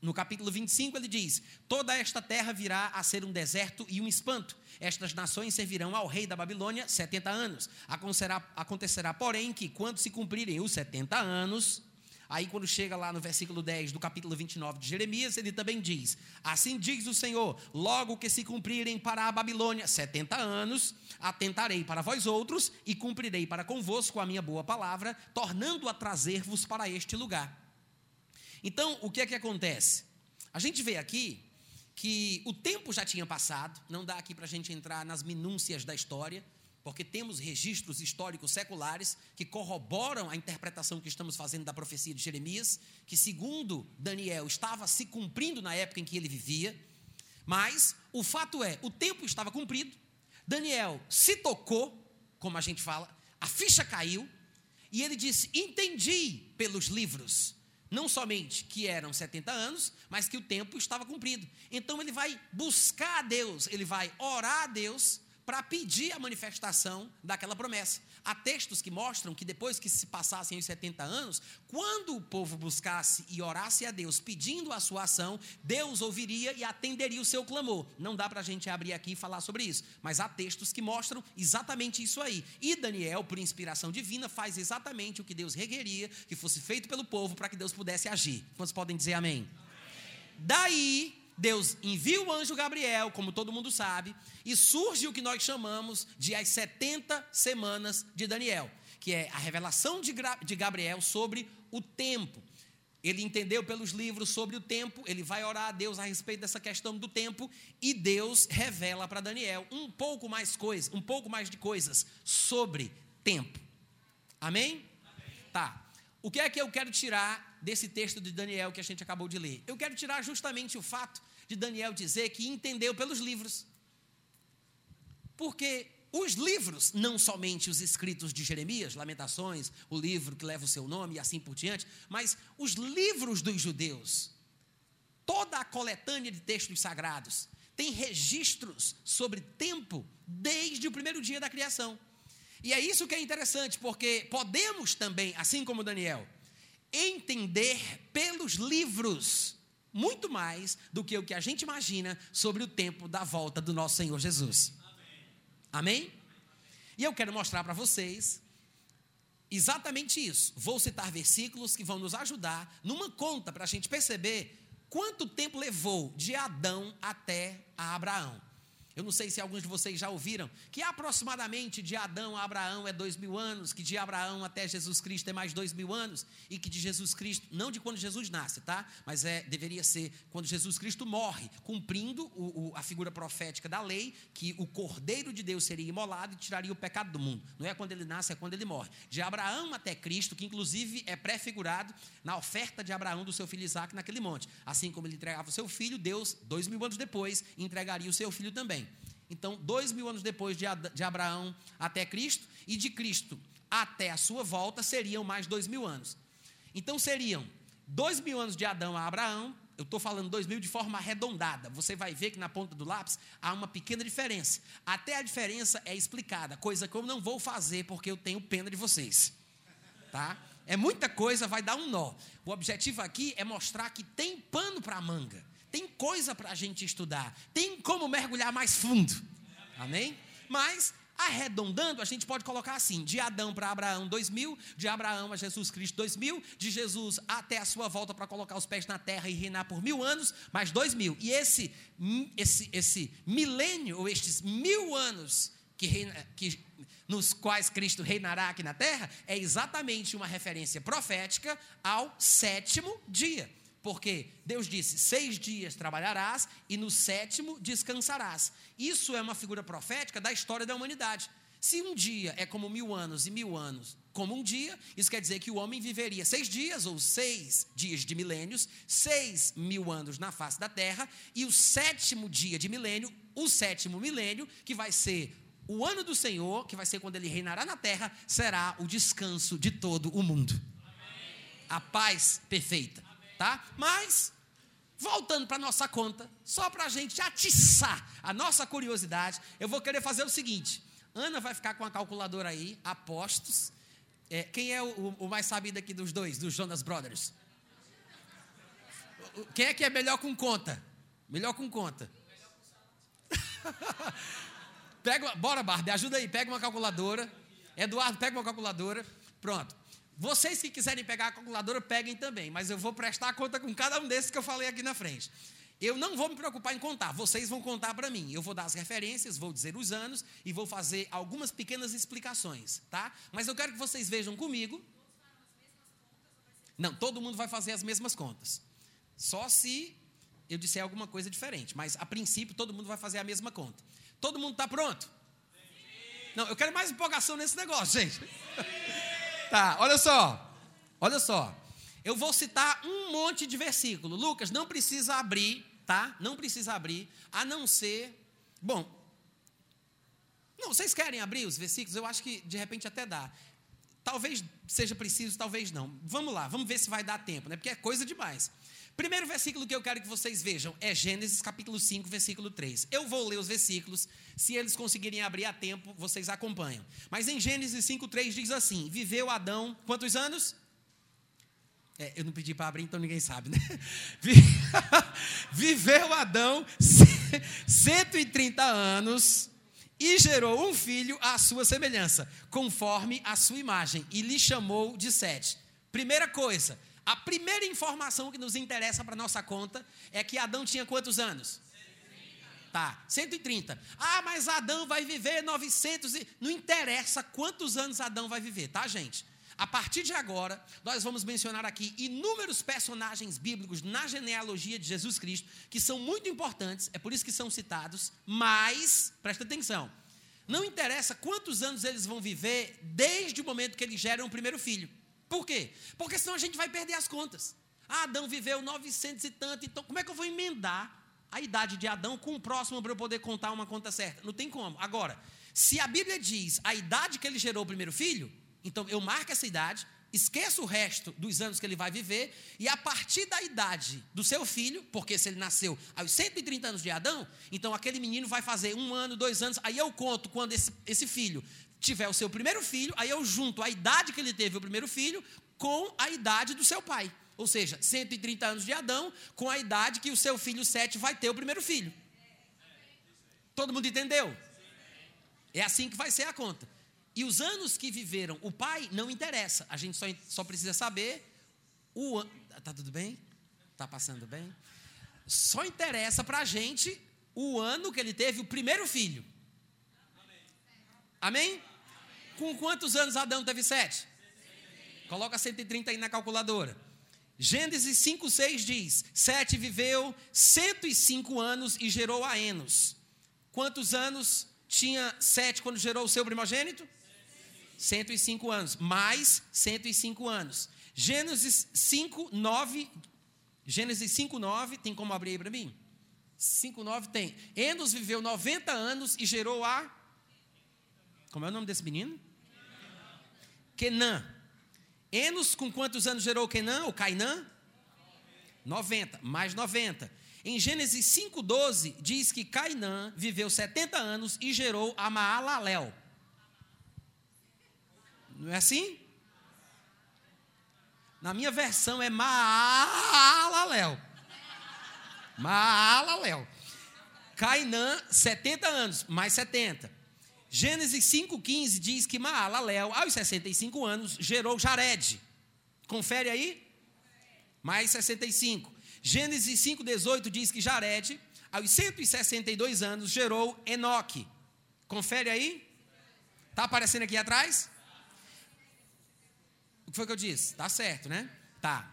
No capítulo 25 ele diz: Toda esta terra virá a ser um deserto e um espanto. Estas nações servirão ao rei da Babilônia 70 anos. Acontecerá, acontecerá porém, que quando se cumprirem os 70 anos, Aí, quando chega lá no versículo 10 do capítulo 29 de Jeremias, ele também diz: Assim diz o Senhor: logo que se cumprirem para a Babilônia 70 anos, atentarei para vós outros e cumprirei para convosco a minha boa palavra, tornando a trazer-vos para este lugar. Então, o que é que acontece? A gente vê aqui que o tempo já tinha passado, não dá aqui para a gente entrar nas minúcias da história, porque temos registros históricos seculares que corroboram a interpretação que estamos fazendo da profecia de Jeremias, que, segundo Daniel, estava se cumprindo na época em que ele vivia. Mas o fato é, o tempo estava cumprido, Daniel se tocou, como a gente fala, a ficha caiu, e ele disse: Entendi pelos livros, não somente que eram 70 anos, mas que o tempo estava cumprido. Então ele vai buscar a Deus, ele vai orar a Deus para pedir a manifestação daquela promessa. Há textos que mostram que depois que se passassem os 70 anos, quando o povo buscasse e orasse a Deus pedindo a sua ação, Deus ouviria e atenderia o seu clamor. Não dá para a gente abrir aqui e falar sobre isso, mas há textos que mostram exatamente isso aí. E Daniel, por inspiração divina, faz exatamente o que Deus requeria que fosse feito pelo povo para que Deus pudesse agir. Quantos podem dizer amém? amém. Daí Deus envia o anjo Gabriel, como todo mundo sabe, e surge o que nós chamamos de as 70 semanas de Daniel, que é a revelação de Gabriel sobre o tempo. Ele entendeu pelos livros sobre o tempo, ele vai orar a Deus a respeito dessa questão do tempo, e Deus revela para Daniel um pouco mais coisas, um pouco mais de coisas sobre tempo. Amém? Amém? Tá. O que é que eu quero tirar desse texto de Daniel que a gente acabou de ler? Eu quero tirar justamente o fato de Daniel dizer que entendeu pelos livros. Porque os livros, não somente os escritos de Jeremias, Lamentações, o livro que leva o seu nome e assim por diante, mas os livros dos judeus, toda a coletânea de textos sagrados, tem registros sobre tempo desde o primeiro dia da criação. E é isso que é interessante, porque podemos também, assim como Daniel, entender pelos livros, muito mais do que o que a gente imagina sobre o tempo da volta do nosso Senhor Jesus. Amém? E eu quero mostrar para vocês exatamente isso. Vou citar versículos que vão nos ajudar numa conta para a gente perceber quanto tempo levou de Adão até Abraão. Eu não sei se alguns de vocês já ouviram que aproximadamente de Adão a Abraão é dois mil anos, que de Abraão até Jesus Cristo é mais dois mil anos, e que de Jesus Cristo, não de quando Jesus nasce, tá? Mas é deveria ser quando Jesus Cristo morre, cumprindo o, o, a figura profética da lei, que o Cordeiro de Deus seria imolado e tiraria o pecado do mundo. Não é quando ele nasce, é quando ele morre. De Abraão até Cristo, que inclusive é prefigurado na oferta de Abraão do seu filho Isaac naquele monte. Assim como ele entregava o seu filho, Deus, dois mil anos depois, entregaria o seu filho também. Então, dois mil anos depois de Abraão até Cristo, e de Cristo até a sua volta, seriam mais dois mil anos. Então, seriam dois mil anos de Adão a Abraão, eu estou falando dois mil de forma arredondada. Você vai ver que na ponta do lápis há uma pequena diferença. Até a diferença é explicada, coisa que eu não vou fazer porque eu tenho pena de vocês. Tá? É muita coisa, vai dar um nó. O objetivo aqui é mostrar que tem pano para manga. Tem coisa para a gente estudar. Tem como mergulhar mais fundo. Amém? Mas, arredondando, a gente pode colocar assim: de Adão para Abraão, dois mil, de Abraão a Jesus Cristo, dois mil, de Jesus até a sua volta para colocar os pés na terra e reinar por mil anos, mais dois mil. E esse, esse, esse milênio, ou estes mil anos que, reina, que nos quais Cristo reinará aqui na terra, é exatamente uma referência profética ao sétimo dia. Porque Deus disse: seis dias trabalharás e no sétimo descansarás. Isso é uma figura profética da história da humanidade. Se um dia é como mil anos e mil anos como um dia, isso quer dizer que o homem viveria seis dias ou seis dias de milênios, seis mil anos na face da terra, e o sétimo dia de milênio, o sétimo milênio, que vai ser o ano do Senhor, que vai ser quando ele reinará na terra, será o descanso de todo o mundo. A paz perfeita tá? Mas, voltando para nossa conta, só para a gente atiçar a nossa curiosidade, eu vou querer fazer o seguinte: Ana vai ficar com a calculadora aí, apostos. É, quem é o, o, mais sabido aqui dos dois, dos Jonas Brothers? Quem é que é melhor com conta? Melhor com conta. [LAUGHS] pega, bora, Barbie, ajuda aí, pega uma calculadora. Eduardo, pega uma calculadora. Pronto. Vocês que quiserem pegar a calculadora, peguem também, mas eu vou prestar conta com cada um desses que eu falei aqui na frente. Eu não vou me preocupar em contar, vocês vão contar para mim. Eu vou dar as referências, vou dizer os anos e vou fazer algumas pequenas explicações, tá? Mas eu quero que vocês vejam comigo. Não, todo mundo vai fazer as mesmas contas. Só se eu disser alguma coisa diferente, mas a princípio todo mundo vai fazer a mesma conta. Todo mundo está pronto? Não, eu quero mais empolgação nesse negócio, gente. Tá, olha só. Olha só. Eu vou citar um monte de versículo. Lucas, não precisa abrir, tá? Não precisa abrir, a não ser. Bom. Não, vocês querem abrir os versículos? Eu acho que de repente até dá. Talvez seja preciso, talvez não. Vamos lá, vamos ver se vai dar tempo, né? Porque é coisa demais. Primeiro versículo que eu quero que vocês vejam é Gênesis capítulo 5, versículo 3. Eu vou ler os versículos, se eles conseguirem abrir a tempo, vocês acompanham. Mas em Gênesis 5, 3 diz assim: Viveu Adão quantos anos? É, eu não pedi para abrir, então ninguém sabe, né? [LAUGHS] [LAUGHS] Viveu Adão 130 anos e gerou um filho à sua semelhança, conforme a sua imagem, e lhe chamou de Sete. Primeira coisa, a primeira informação que nos interessa para nossa conta é que Adão tinha quantos anos? 130. Tá, 130. Ah, mas Adão vai viver 900 e não interessa quantos anos Adão vai viver, tá, gente? A partir de agora, nós vamos mencionar aqui inúmeros personagens bíblicos na genealogia de Jesus Cristo, que são muito importantes, é por isso que são citados, mas, presta atenção, não interessa quantos anos eles vão viver desde o momento que eles geram o primeiro filho. Por quê? Porque senão a gente vai perder as contas. Ah, Adão viveu 900 e tanto, então como é que eu vou emendar a idade de Adão com o próximo para eu poder contar uma conta certa? Não tem como. Agora, se a Bíblia diz a idade que ele gerou o primeiro filho, então eu marco essa idade, esqueço o resto dos anos que ele vai viver, e a partir da idade do seu filho, porque se ele nasceu aos 130 anos de Adão, então aquele menino vai fazer um ano, dois anos, aí eu conto quando esse, esse filho tiver o seu primeiro filho, aí eu junto a idade que ele teve o primeiro filho com a idade do seu pai. Ou seja, 130 anos de Adão, com a idade que o seu filho Sete vai ter o primeiro filho. Todo mundo entendeu? É assim que vai ser a conta. E os anos que viveram o pai não interessa. A gente só, só precisa saber o ano. Tá tudo bem? Tá passando bem? Só interessa para a gente o ano que ele teve o primeiro filho. Amém? Com quantos anos Adão teve sete? Coloca 130 aí na calculadora. Gênesis 5, 6 diz: Sete viveu 105 anos e gerou a Enos. Quantos anos tinha Sete quando gerou o seu primogênito? 105 anos. Mais 105 anos. Gênesis 5, 9. Gênesis 5, 9. Tem como abrir aí para mim? 5, 9 tem. Enos viveu 90 anos e gerou a. Como é o nome desse menino? Kenã. Enos, com quantos anos gerou Kenã, ou Cainã? 90, mais 90. Em Gênesis 5,12, diz que Cainã viveu 70 anos e gerou a Maalalel. Não é assim? Na minha versão é Maalalel. Maalalel. Cainã, 70 anos, mais 70. Gênesis 5,15 diz que Maalalel, aos 65 anos, gerou Jared. Confere aí? Mais 65. Gênesis 5,18 diz que Jared, aos 162 anos, gerou Enoque. Confere aí? Está aparecendo aqui atrás? O que foi que eu disse? Tá certo, né? Tá.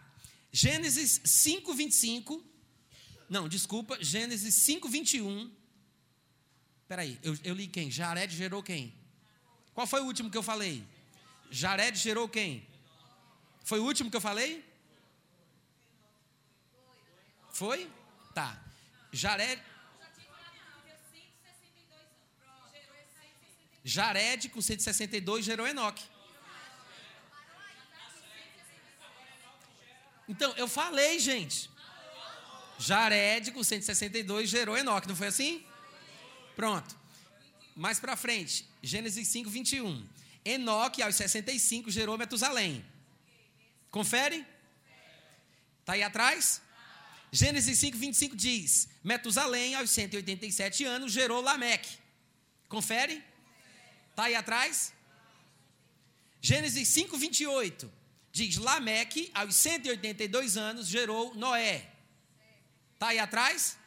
Gênesis 5:25. Não, desculpa, Gênesis 5:21. Peraí, eu, eu li quem? Jared gerou quem? Qual foi o último que eu falei? Jared gerou quem? Foi o último que eu falei? Foi? Tá. Jared. Jared, com 162, gerou Enoque. Então, eu falei, gente. Jared, com 162, gerou Enoque, não foi assim? Pronto. Mais para frente, Gênesis 5, 21. Enoque, aos 65, gerou Metusalém. Confere? Está aí atrás? Gênesis 5, 25 diz: Metusalém, aos 187 anos, gerou Lameque. Confere? Está aí atrás? Gênesis 5, 28 diz: Lameque, aos 182 anos, gerou Noé. Está aí atrás?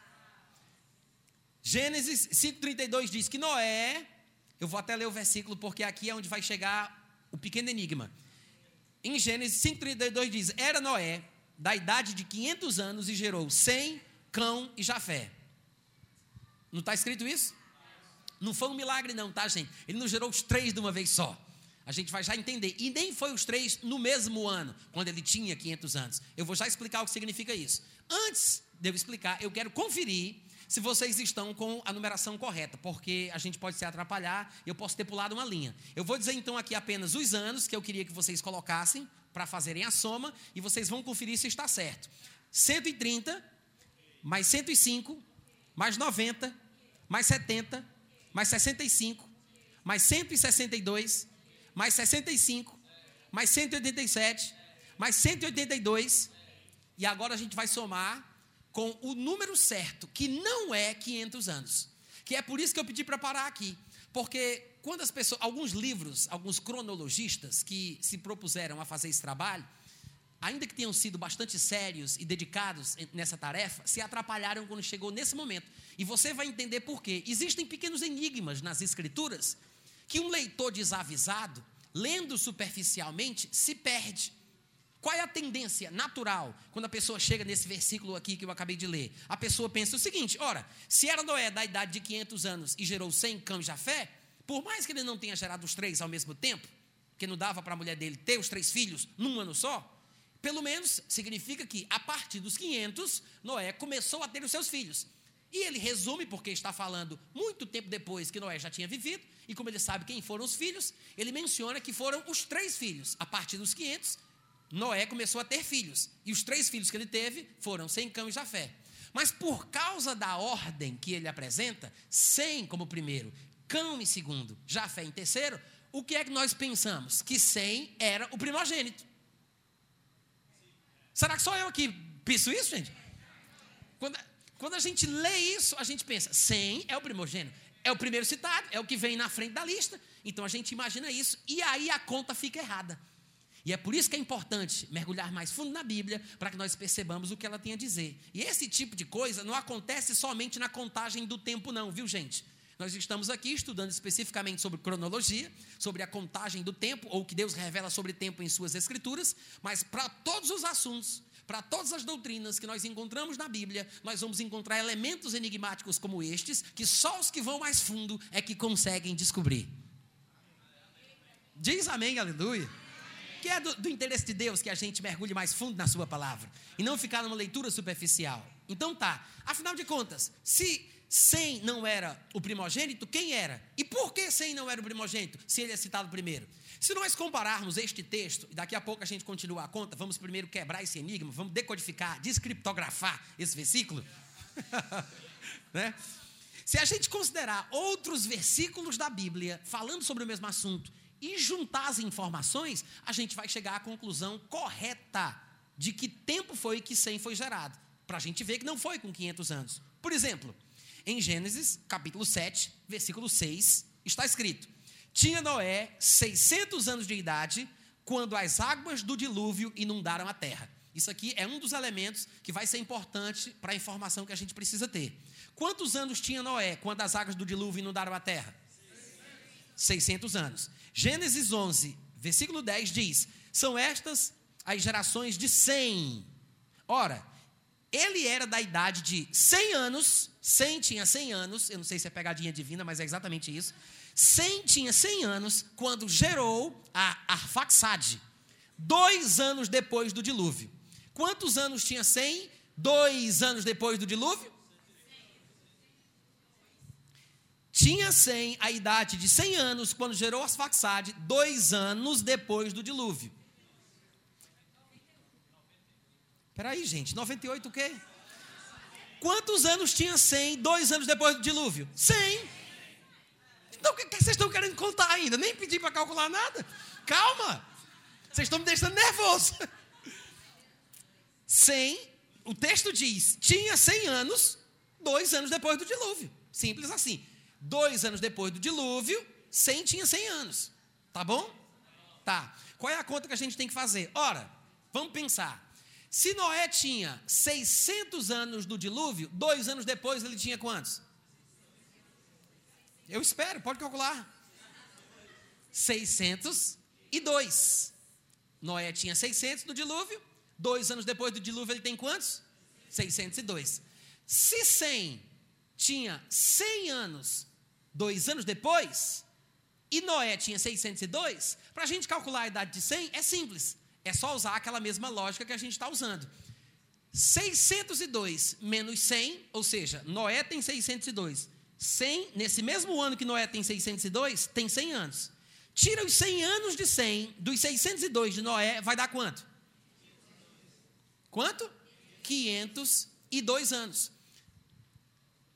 Gênesis 5,32 diz que Noé, eu vou até ler o versículo porque aqui é onde vai chegar o pequeno enigma. Em Gênesis 5,32 diz: Era Noé da idade de 500 anos e gerou Sem, Cão e Jafé. Não está escrito isso? Não foi um milagre, não, tá, gente? Ele não gerou os três de uma vez só. A gente vai já entender. E nem foi os três no mesmo ano, quando ele tinha 500 anos. Eu vou já explicar o que significa isso. Antes de eu explicar, eu quero conferir se vocês estão com a numeração correta, porque a gente pode se atrapalhar eu posso ter pulado uma linha. Eu vou dizer então aqui apenas os anos que eu queria que vocês colocassem para fazerem a soma e vocês vão conferir se está certo. 130, mais 105, mais 90, mais 70, mais 65, mais 162, mais 65, mais 187, mais 182, e agora a gente vai somar com o número certo, que não é 500 anos. Que é por isso que eu pedi para parar aqui. Porque quando as pessoas, alguns livros, alguns cronologistas que se propuseram a fazer esse trabalho, ainda que tenham sido bastante sérios e dedicados nessa tarefa, se atrapalharam quando chegou nesse momento. E você vai entender por quê. Existem pequenos enigmas nas escrituras que um leitor desavisado, lendo superficialmente, se perde. Qual é a tendência natural quando a pessoa chega nesse versículo aqui que eu acabei de ler? A pessoa pensa o seguinte: ora, se era Noé da idade de 500 anos e gerou 100 cães de Jafé, por mais que ele não tenha gerado os três ao mesmo tempo, que não dava para a mulher dele ter os três filhos num ano só, pelo menos significa que a partir dos 500, Noé começou a ter os seus filhos. E ele resume, porque está falando muito tempo depois que Noé já tinha vivido, e como ele sabe quem foram os filhos, ele menciona que foram os três filhos, a partir dos 500, Noé começou a ter filhos. E os três filhos que ele teve foram Sem, Cão e Jafé. Mas por causa da ordem que ele apresenta, Sem como primeiro, Cão em segundo, Jafé em terceiro, o que é que nós pensamos? Que Sem era o primogênito. Será que só eu aqui penso isso, gente? Quando, quando a gente lê isso, a gente pensa: Sem é o primogênito. É o primeiro citado, é o que vem na frente da lista. Então a gente imagina isso e aí a conta fica errada. E é por isso que é importante mergulhar mais fundo na Bíblia para que nós percebamos o que ela tem a dizer. E esse tipo de coisa não acontece somente na contagem do tempo, não, viu, gente? Nós estamos aqui estudando especificamente sobre cronologia, sobre a contagem do tempo, ou o que Deus revela sobre tempo em Suas Escrituras, mas para todos os assuntos, para todas as doutrinas que nós encontramos na Bíblia, nós vamos encontrar elementos enigmáticos como estes, que só os que vão mais fundo é que conseguem descobrir. Diz amém, aleluia. Que é do, do, interesse de Deus que a gente mergulhe mais fundo na Sua palavra e não ficar numa leitura superficial. Então tá, afinal de contas, se Sem não era o primogênito, quem era? E por que Sem não era o primogênito, se ele é citado primeiro? Se nós compararmos este texto, e daqui a pouco a gente continua a conta, vamos primeiro quebrar esse enigma, vamos decodificar, descriptografar esse versículo. [LAUGHS] né? Se a gente considerar outros versículos da Bíblia falando sobre o mesmo assunto e juntar as informações, a gente vai chegar à conclusão correta de que tempo foi que 100 foi gerado. Para a gente ver que não foi com 500 anos. Por exemplo, em Gênesis, capítulo 7, versículo 6, está escrito: tinha Noé 600 anos de idade quando as águas do dilúvio inundaram a terra. Isso aqui é um dos elementos que vai ser importante para a informação que a gente precisa ter. Quantos anos tinha Noé quando as águas do dilúvio inundaram a terra? 600 anos. Gênesis 11, versículo 10 diz: São estas as gerações de 100. Ora, ele era da idade de 100 anos, 100 tinha 100 anos, eu não sei se é pegadinha divina, mas é exatamente isso. 100 tinha 100 anos quando gerou a Arfaxade, dois anos depois do dilúvio. Quantos anos tinha 100? Dois anos depois do dilúvio? Tinha 100 a idade de 100 anos quando gerou Arfaxade, dois anos depois do dilúvio. Peraí, gente, 98 o quê? Quantos anos tinha 100 dois anos depois do dilúvio? 100. Então, o que, vocês estão querendo contar ainda? Nem pedi para calcular nada. Calma. Vocês estão me deixando nervoso. [LAUGHS] 100, o texto diz, tinha 100 anos, dois anos depois do dilúvio. Simples assim. Dois anos depois do dilúvio, 100 tinha 100 anos. Tá bom? Tá. Qual é a conta que a gente tem que fazer? Ora, vamos pensar. Se Noé tinha 600 anos do dilúvio, dois anos depois ele tinha quantos? Eu espero, pode calcular. 602. Noé tinha 600 no dilúvio. Dois anos depois do dilúvio, ele tem quantos? 602. Se 100 tinha 100 anos, dois anos depois, e Noé tinha 602, para a gente calcular a idade de 100 é simples. É só usar aquela mesma lógica que a gente está usando. 602 menos 100, ou seja, Noé tem 602 100, nesse mesmo ano que Noé tem 602, tem 100 anos. Tira os 100 anos de 100 dos 602 de Noé, vai dar quanto? Quanto? 502 anos.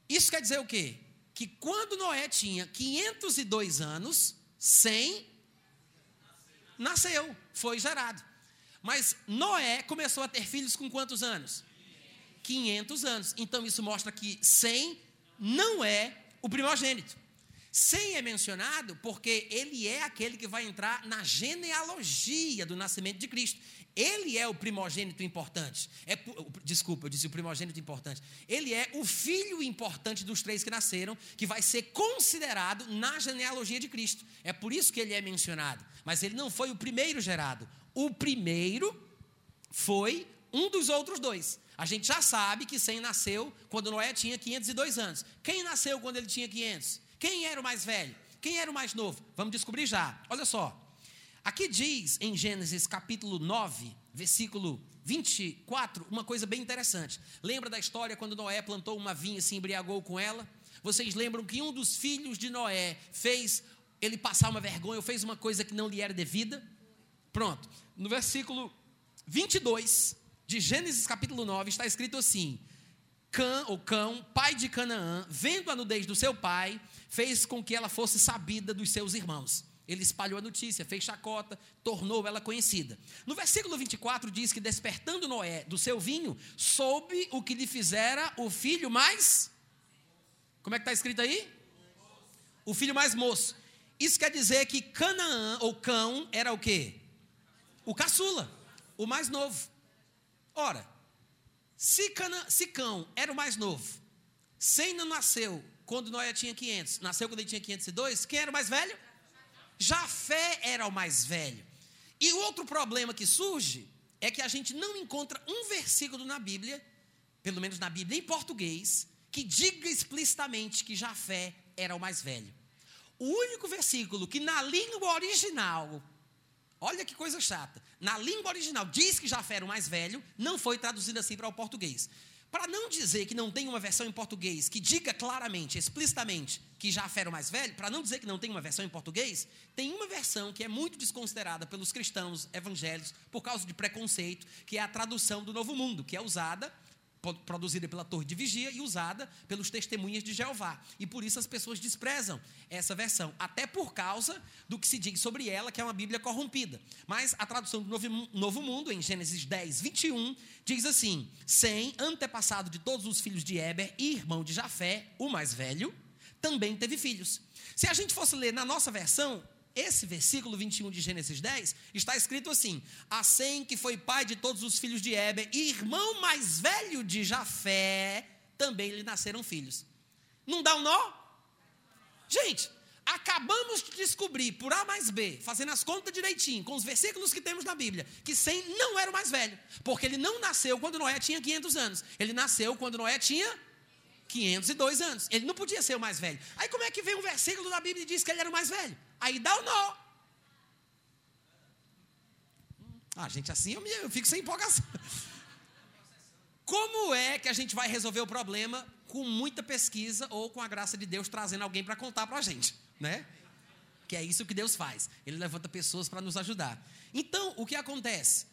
Isso quer dizer o quê? Que quando Noé tinha 502 anos, 100 nasceu, foi gerado. Mas Noé começou a ter filhos com quantos anos? 500 anos. Então isso mostra que 100 não é o primogênito. Sem é mencionado porque ele é aquele que vai entrar na genealogia do nascimento de Cristo. Ele é o primogênito importante. É, desculpa, eu disse o primogênito importante. Ele é o filho importante dos três que nasceram, que vai ser considerado na genealogia de Cristo. É por isso que ele é mencionado. Mas ele não foi o primeiro gerado. O primeiro foi um dos outros dois. A gente já sabe que Sem nasceu quando Noé tinha 502 anos. Quem nasceu quando ele tinha 500? Quem era o mais velho? Quem era o mais novo? Vamos descobrir já. Olha só. Aqui diz em Gênesis capítulo 9, versículo 24, uma coisa bem interessante. Lembra da história quando Noé plantou uma vinha e se embriagou com ela? Vocês lembram que um dos filhos de Noé fez ele passar uma vergonha ou fez uma coisa que não lhe era devida? Pronto. No versículo 22, de Gênesis capítulo 9 está escrito assim: Cã, ou Cão, pai de Canaã, vendo a nudez do seu pai, fez com que ela fosse sabida dos seus irmãos. Ele espalhou a notícia, fez chacota, tornou ela conhecida. No versículo 24 diz que despertando Noé do seu vinho, soube o que lhe fizera o filho mais. Como é que está escrito aí? O filho mais moço. Isso quer dizer que Canaã, ou Cão, era o quê? O caçula, o mais novo. Ora, se, Cana, se Cão era o mais novo, Sem não nasceu quando Noé tinha 500, nasceu quando ele tinha 502, quem era o mais velho? Jafé era o mais velho. E o outro problema que surge é que a gente não encontra um versículo na Bíblia, pelo menos na Bíblia em português, que diga explicitamente que Jafé era o mais velho. O único versículo que na língua original, olha que coisa chata, na língua original diz que Jafé era o mais velho, não foi traduzido assim para o português. Para não dizer que não tem uma versão em português que diga claramente, explicitamente, que Jafé era o mais velho, para não dizer que não tem uma versão em português, tem uma versão que é muito desconsiderada pelos cristãos evangélicos por causa de preconceito, que é a tradução do Novo Mundo, que é usada produzida pela Torre de Vigia e usada pelos testemunhas de Jeová. E por isso as pessoas desprezam essa versão, até por causa do que se diz sobre ela, que é uma Bíblia corrompida. Mas a tradução do Novo, Mundo, em Gênesis 10, 21, diz assim: Sem, antepassado de todos os filhos de Eber e irmão de Jafé, o mais velho, também teve filhos. Se a gente fosse ler na nossa versão, esse versículo 21 de Gênesis 10 está escrito assim: A Sem, que foi pai de todos os filhos de Éber e irmão mais velho de Jafé, também lhe nasceram filhos. Não dá um nó? Gente, acabamos de descobrir por A mais B, fazendo as contas direitinho, com os versículos que temos na Bíblia, que Sem não era o mais velho, porque ele não nasceu quando Noé tinha 500 anos, ele nasceu quando Noé tinha 502 anos. Ele não podia ser o mais velho. Aí como é que vem um versículo da Bíblia e diz que ele era o mais velho? Aí dá o nó. Ah, gente, assim eu, me, eu fico sem empolgação. Como é que a gente vai resolver o problema com muita pesquisa ou com a graça de Deus trazendo alguém para contar para a gente, né? Que é isso que Deus faz. Ele levanta pessoas para nos ajudar. Então, o que acontece?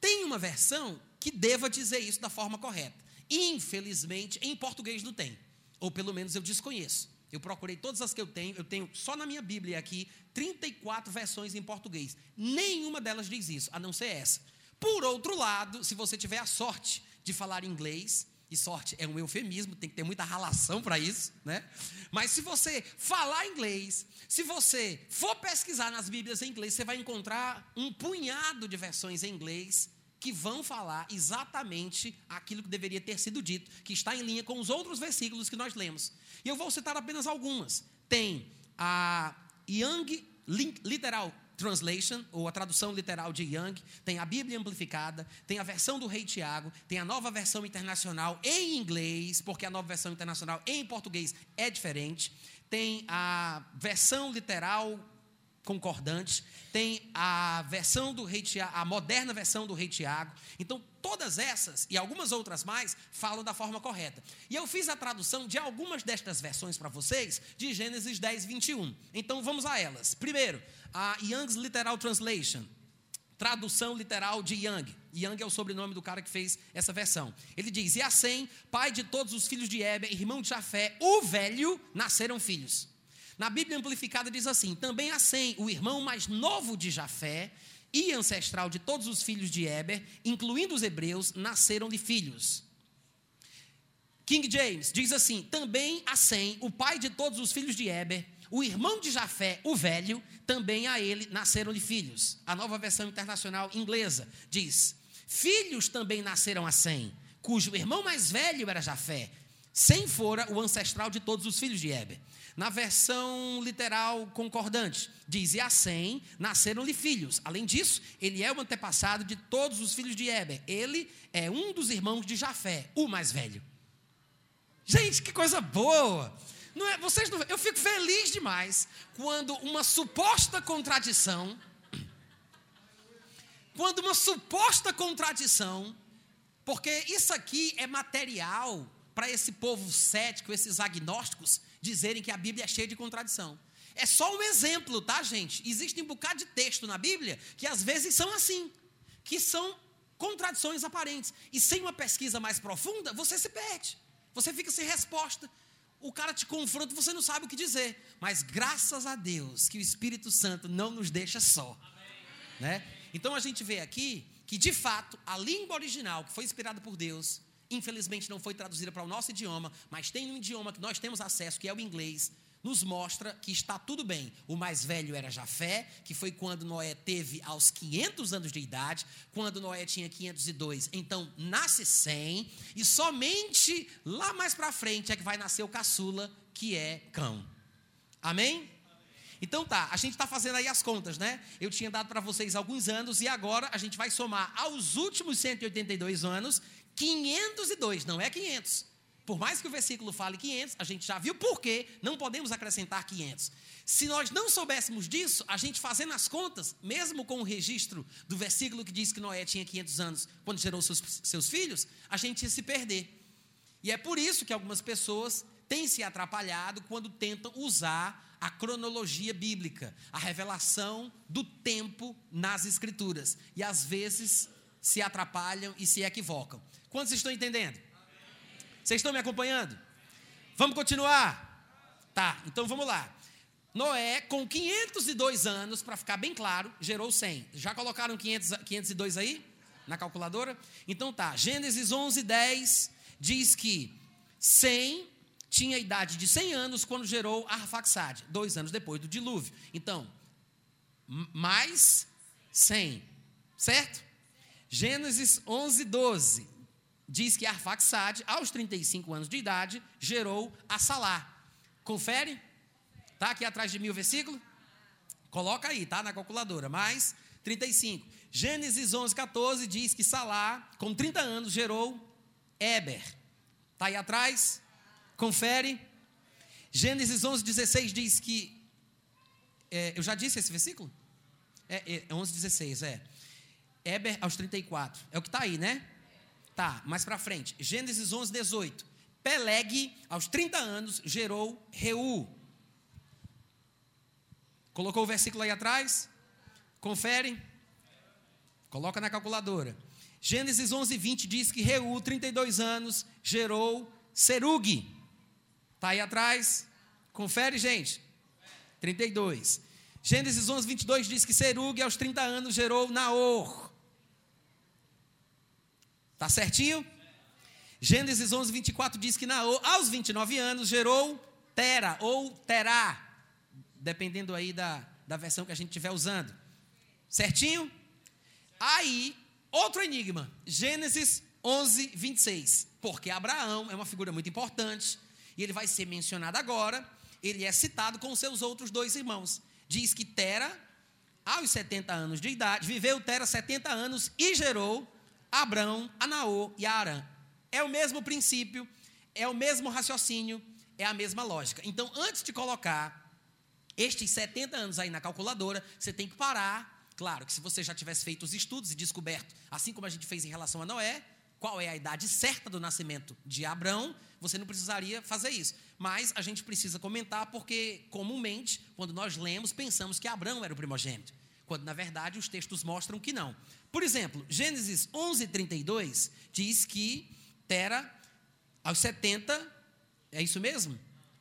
Tem uma versão que deva dizer isso da forma correta. Infelizmente, em português não tem. Ou pelo menos eu desconheço. Eu procurei todas as que eu tenho, eu tenho só na minha Bíblia aqui 34 versões em português. Nenhuma delas diz isso, a não ser essa. Por outro lado, se você tiver a sorte de falar inglês, e sorte é um eufemismo, tem que ter muita relação para isso, né? Mas se você falar inglês, se você for pesquisar nas Bíblias em inglês, você vai encontrar um punhado de versões em inglês que vão falar exatamente aquilo que deveria ter sido dito, que está em linha com os outros versículos que nós lemos. E eu vou citar apenas algumas. Tem a Young Literal Translation, ou a tradução literal de Young, tem a Bíblia Amplificada, tem a versão do Rei Tiago, tem a nova versão internacional em inglês, porque a nova versão internacional em português é diferente, tem a versão literal concordantes, tem a versão do rei Tiago, a moderna versão do rei Tiago. Então, todas essas e algumas outras mais falam da forma correta. E eu fiz a tradução de algumas destas versões para vocês de Gênesis 10, 21. Então, vamos a elas. Primeiro, a Young's Literal Translation. Tradução literal de Young. Young é o sobrenome do cara que fez essa versão. Ele diz: E assim, pai de todos os filhos de Eber, irmão de Jafé, o velho, nasceram filhos. Na Bíblia Amplificada diz assim: também a Sem, o irmão mais novo de Jafé e ancestral de todos os filhos de Eber, incluindo os hebreus, nasceram-lhe filhos. King James diz assim: também a Sem, o pai de todos os filhos de Eber, o irmão de Jafé, o velho, também a ele nasceram-lhe filhos. A nova versão internacional inglesa diz: Filhos também nasceram a Sem, cujo irmão mais velho era Jafé. Sem fora o ancestral de todos os filhos de Eber. Na versão literal concordante, diz: E Sem nasceram-lhe filhos. Além disso, ele é o antepassado de todos os filhos de Eber. Ele é um dos irmãos de Jafé, o mais velho. Gente, que coisa boa! Não é, vocês não, eu fico feliz demais quando uma suposta contradição, quando uma suposta contradição, porque isso aqui é material para esse povo cético, esses agnósticos, dizerem que a Bíblia é cheia de contradição. É só um exemplo, tá, gente? Existe um bocado de texto na Bíblia que às vezes são assim, que são contradições aparentes. E sem uma pesquisa mais profunda, você se perde. Você fica sem resposta. o cara te confronta e você não sabe o que dizer. Mas graças a Deus que o Espírito Santo não nos deixa só. Né? Então a gente vê aqui que, de fato, a língua original, que foi inspirada por Deus, infelizmente não foi traduzida para o nosso idioma, mas tem um idioma que nós temos acesso, que é o inglês, nos mostra que está tudo bem. O mais velho era Jafé, que foi quando Noé teve aos 500 anos de idade, quando Noé tinha 502, então nasce 100, e somente lá mais para frente é que vai nascer o caçula, que é Cão. Amém? Então tá, a gente está fazendo aí as contas, né? Eu tinha dado para vocês alguns anos e agora a gente vai somar aos últimos 182 anos 502, não é 500. Por mais que o versículo fale 500, a gente já viu por que não podemos acrescentar 500. Se nós não soubéssemos disso, a gente fazendo as contas, mesmo com o registro do versículo que diz que Noé tinha 500 anos quando gerou seus, seus filhos, a gente ia se perder. E é por isso que algumas pessoas têm se atrapalhado quando tentam usar a cronologia bíblica, a revelação do tempo nas Escrituras. E às vezes se atrapalham e se equivocam. Quantos estão entendendo? Vocês estão me acompanhando? Vamos continuar? Tá, então vamos lá. Noé, com 502 anos, para ficar bem claro, gerou 100. Já colocaram 500, 502 aí? Na calculadora? Então tá, Gênesis 11, 10 diz que 100 tinha a idade de 100 anos quando gerou Arfaxade, dois anos depois do dilúvio. Então, mais 100, certo? Gênesis 11, 12 diz que Arfaxade, aos 35 anos de idade, gerou a Salá. Confere? Tá aqui atrás de mim o versículo? Coloca aí, tá na calculadora. Mais 35. Gênesis 11, 14 diz que Salá, com 30 anos, gerou Eber. Tá aí atrás? Confere. Gênesis 11, 16 diz que. É, eu já disse esse versículo? É, é 11, 16, é. Eber aos 34. É o que está aí, né? Tá, mais para frente. Gênesis 11, 18. Peleg, aos 30 anos, gerou Reu. Colocou o versículo aí atrás? Confere. Coloca na calculadora. Gênesis 11, 20 diz que Reu, 32 anos, gerou Serug. Está aí atrás? Confere, gente. 32. Gênesis 11, 22 diz que Serug, aos 30 anos, gerou Naor. Está certinho? Gênesis 11, 24 diz que Naor, aos 29 anos, gerou Tera ou Terá, dependendo aí da, da versão que a gente estiver usando. Certinho? Aí, outro enigma. Gênesis 11, 26. Porque Abraão é uma figura muito importante, e ele vai ser mencionado agora. Ele é citado com seus outros dois irmãos. Diz que Tera, aos 70 anos de idade, viveu Tera 70 anos e gerou Abrão, Anaô e Arã. É o mesmo princípio, é o mesmo raciocínio, é a mesma lógica. Então, antes de colocar estes 70 anos aí na calculadora, você tem que parar. Claro que se você já tivesse feito os estudos e descoberto, assim como a gente fez em relação a Noé, qual é a idade certa do nascimento de Abrão, você não precisaria fazer isso. Mas a gente precisa comentar porque, comumente, quando nós lemos, pensamos que Abrão era o primogênito, quando na verdade os textos mostram que não. Por exemplo, Gênesis 11, 32 diz que Tera, aos 70, é isso mesmo?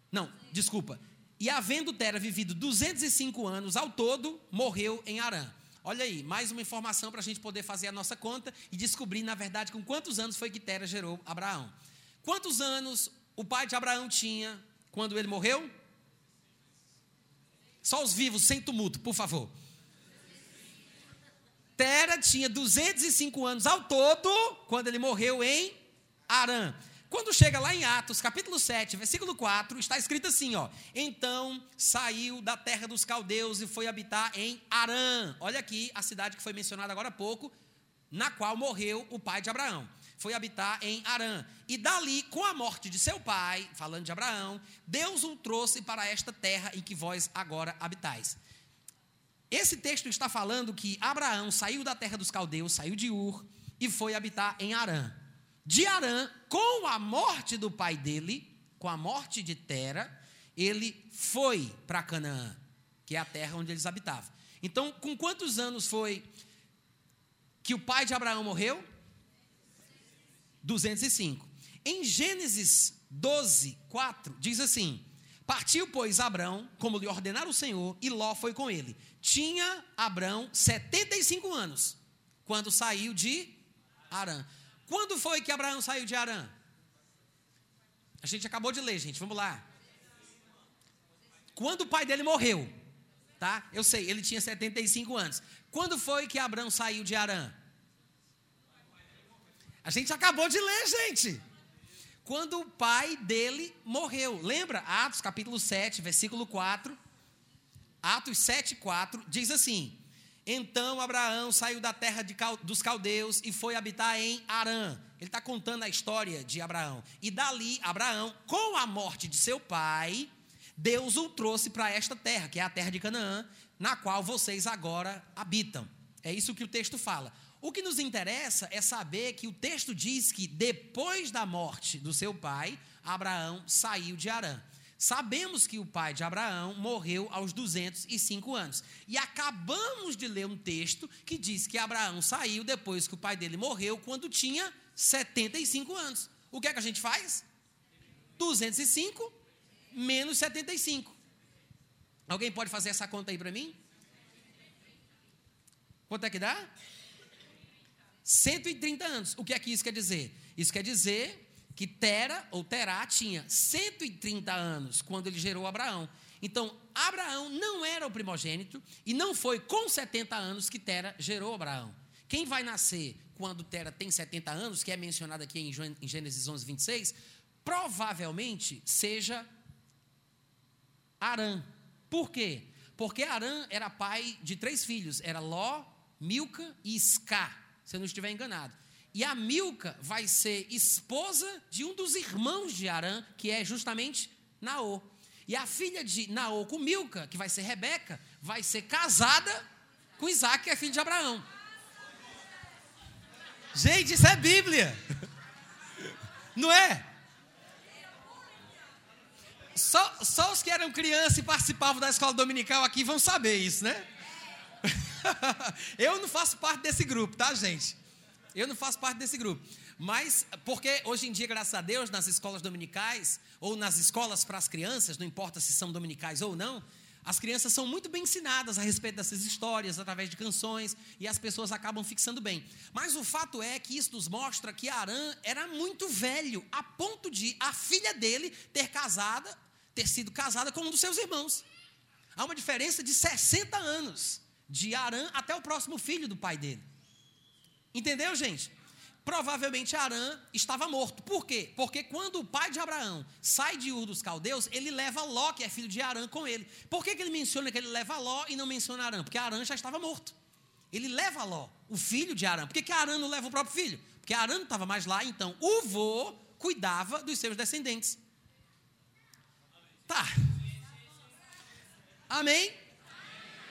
Não, desculpa. E havendo Tera vivido 205 anos ao todo, morreu em Arã. Olha aí, mais uma informação para a gente poder fazer a nossa conta e descobrir, na verdade, com quantos anos foi que Tera gerou Abraão. Quantos anos o pai de Abraão tinha quando ele morreu? Só os vivos, sem tumulto, por favor. Tera tinha 205 anos ao todo quando ele morreu em Arã. Quando chega lá em Atos, capítulo 7, versículo 4, está escrito assim, ó: "Então saiu da terra dos caldeus e foi habitar em Arã". Olha aqui a cidade que foi mencionada agora há pouco, na qual morreu o pai de Abraão. Foi habitar em Arã. E dali, com a morte de seu pai, falando de Abraão, Deus o trouxe para esta terra em que vós agora habitais. Esse texto está falando que Abraão saiu da terra dos caldeus, saiu de Ur e foi habitar em Arã. De Arã, com a morte do pai dele, com a morte de Tera, ele foi para Canaã, que é a terra onde eles habitavam. Então, com quantos anos foi que o pai de Abraão morreu? 205. Em Gênesis 12, 4, diz assim: Partiu, pois, Abrão, como lhe ordenara o Senhor, e Ló foi com ele. Tinha Abrão 75 anos, quando saiu de Arã. Quando foi que Abraão saiu de Arã? A gente acabou de ler, gente, vamos lá. Quando o pai dele morreu, tá? Eu sei, ele tinha 75 anos. Quando foi que Abraão saiu de Arã? A gente acabou de ler, gente quando o pai dele morreu. Lembra? Atos capítulo 7, versículo 4. Atos 7, 4 diz assim: Então Abraão saiu da terra Cal, dos caldeus e foi habitar em Arã. Ele está contando a história de Abraão. E dali, Abraão, com a morte de seu pai, Deus o trouxe para esta terra, que é a terra de Canaã, na qual vocês agora habitam. É isso que o texto fala. O que nos interessa é saber que o texto diz que depois da morte do seu pai, Abraão saiu de Arã. Sabemos que o pai de Abraão morreu aos 205 anos. E acabamos de ler um texto que diz que Abraão saiu depois que o pai dele morreu, quando tinha 75 anos. O que é que a gente faz? 205 menos 75. Alguém pode fazer essa conta aí para mim? Quanto é que dá? 130 anos. O que é que isso quer dizer? Isso quer dizer que Tera ou Terá tinha 130 anos quando ele gerou Abraão. Então, Abraão não era o primogênito e não foi com 70 anos que Tera gerou Abraão. Quem vai nascer quando Tera tem 70 anos, que é mencionado aqui em Gênesis 11, 26, provavelmente seja Arã. Por quê? Porque Arã era pai de três filhos, era Ló, Milca e Isca se eu não estiver enganado. E a Milca vai ser esposa de um dos irmãos de Arã, que é justamente Naô. E a filha de Naô com Milca, que vai ser Rebeca, vai ser casada com Isaac, que é filho de Abraão. Gente, isso é Bíblia. [LAUGHS] Não é? Só, só os que eram crianças e participavam da escola dominical aqui vão saber isso, né? [LAUGHS] eu não faço parte desse grupo, tá, gente? Eu não faço parte desse grupo. Mas, porque hoje em dia, graças a Deus, nas escolas dominicais, ou nas escolas para as crianças, não importa se são dominicais ou não, as crianças são muito bem ensinadas a respeito dessas histórias, através de canções, e as pessoas acabam fixando bem. Mas o fato é que isso nos mostra que Arã era muito velho, a ponto de a filha dele ter casada, ter sido casada com um dos seus irmãos. Há uma diferença de 60 anos de Arã até o próximo filho do pai dele. Entendeu, gente? Provavelmente Arã estava morto. Por quê? Porque quando o pai de Abraão sai de Ur dos Caldeus, ele leva Ló, que é filho de Arã, com ele. Por que, que ele menciona que ele leva Ló e não menciona Arã? Porque Arã já estava morto. Ele leva Ló, o filho de Arã. Por que, que Arã não leva o próprio filho? Porque Arã não estava mais lá, então o vô cuidava dos seus descendentes. Tá. Amém?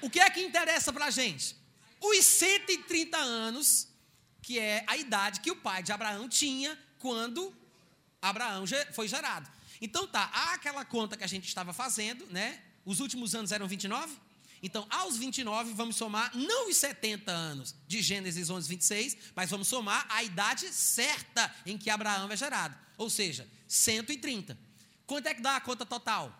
O que é que interessa para a gente? Os 130 anos, que é a idade que o pai de Abraão tinha quando Abraão foi gerado. Então tá, há aquela conta que a gente estava fazendo, né? Os últimos anos eram 29. Então, aos 29, vamos somar não os 70 anos de Gênesis 11, 26, mas vamos somar a idade certa em que Abraão é gerado. Ou seja, 130. Quanto é que dá a conta total?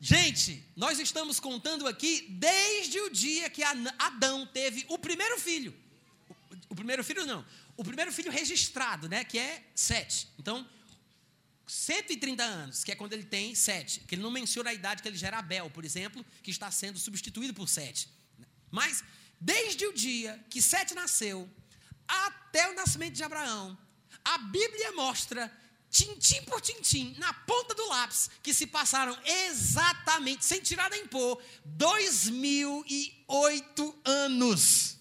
Gente, nós estamos contando aqui desde o dia que Adão teve o primeiro filho. O primeiro filho não, o primeiro filho registrado, né, que é sete. Então, 130 anos, que é quando ele tem sete. Que ele não menciona a idade que ele gera Abel, por exemplo, que está sendo substituído por sete. Mas, desde o dia que sete nasceu, até o nascimento de Abraão, a Bíblia mostra tintim por tintim, na ponta do lápis, que se passaram exatamente, sem tirar nem pôr, 2008 anos.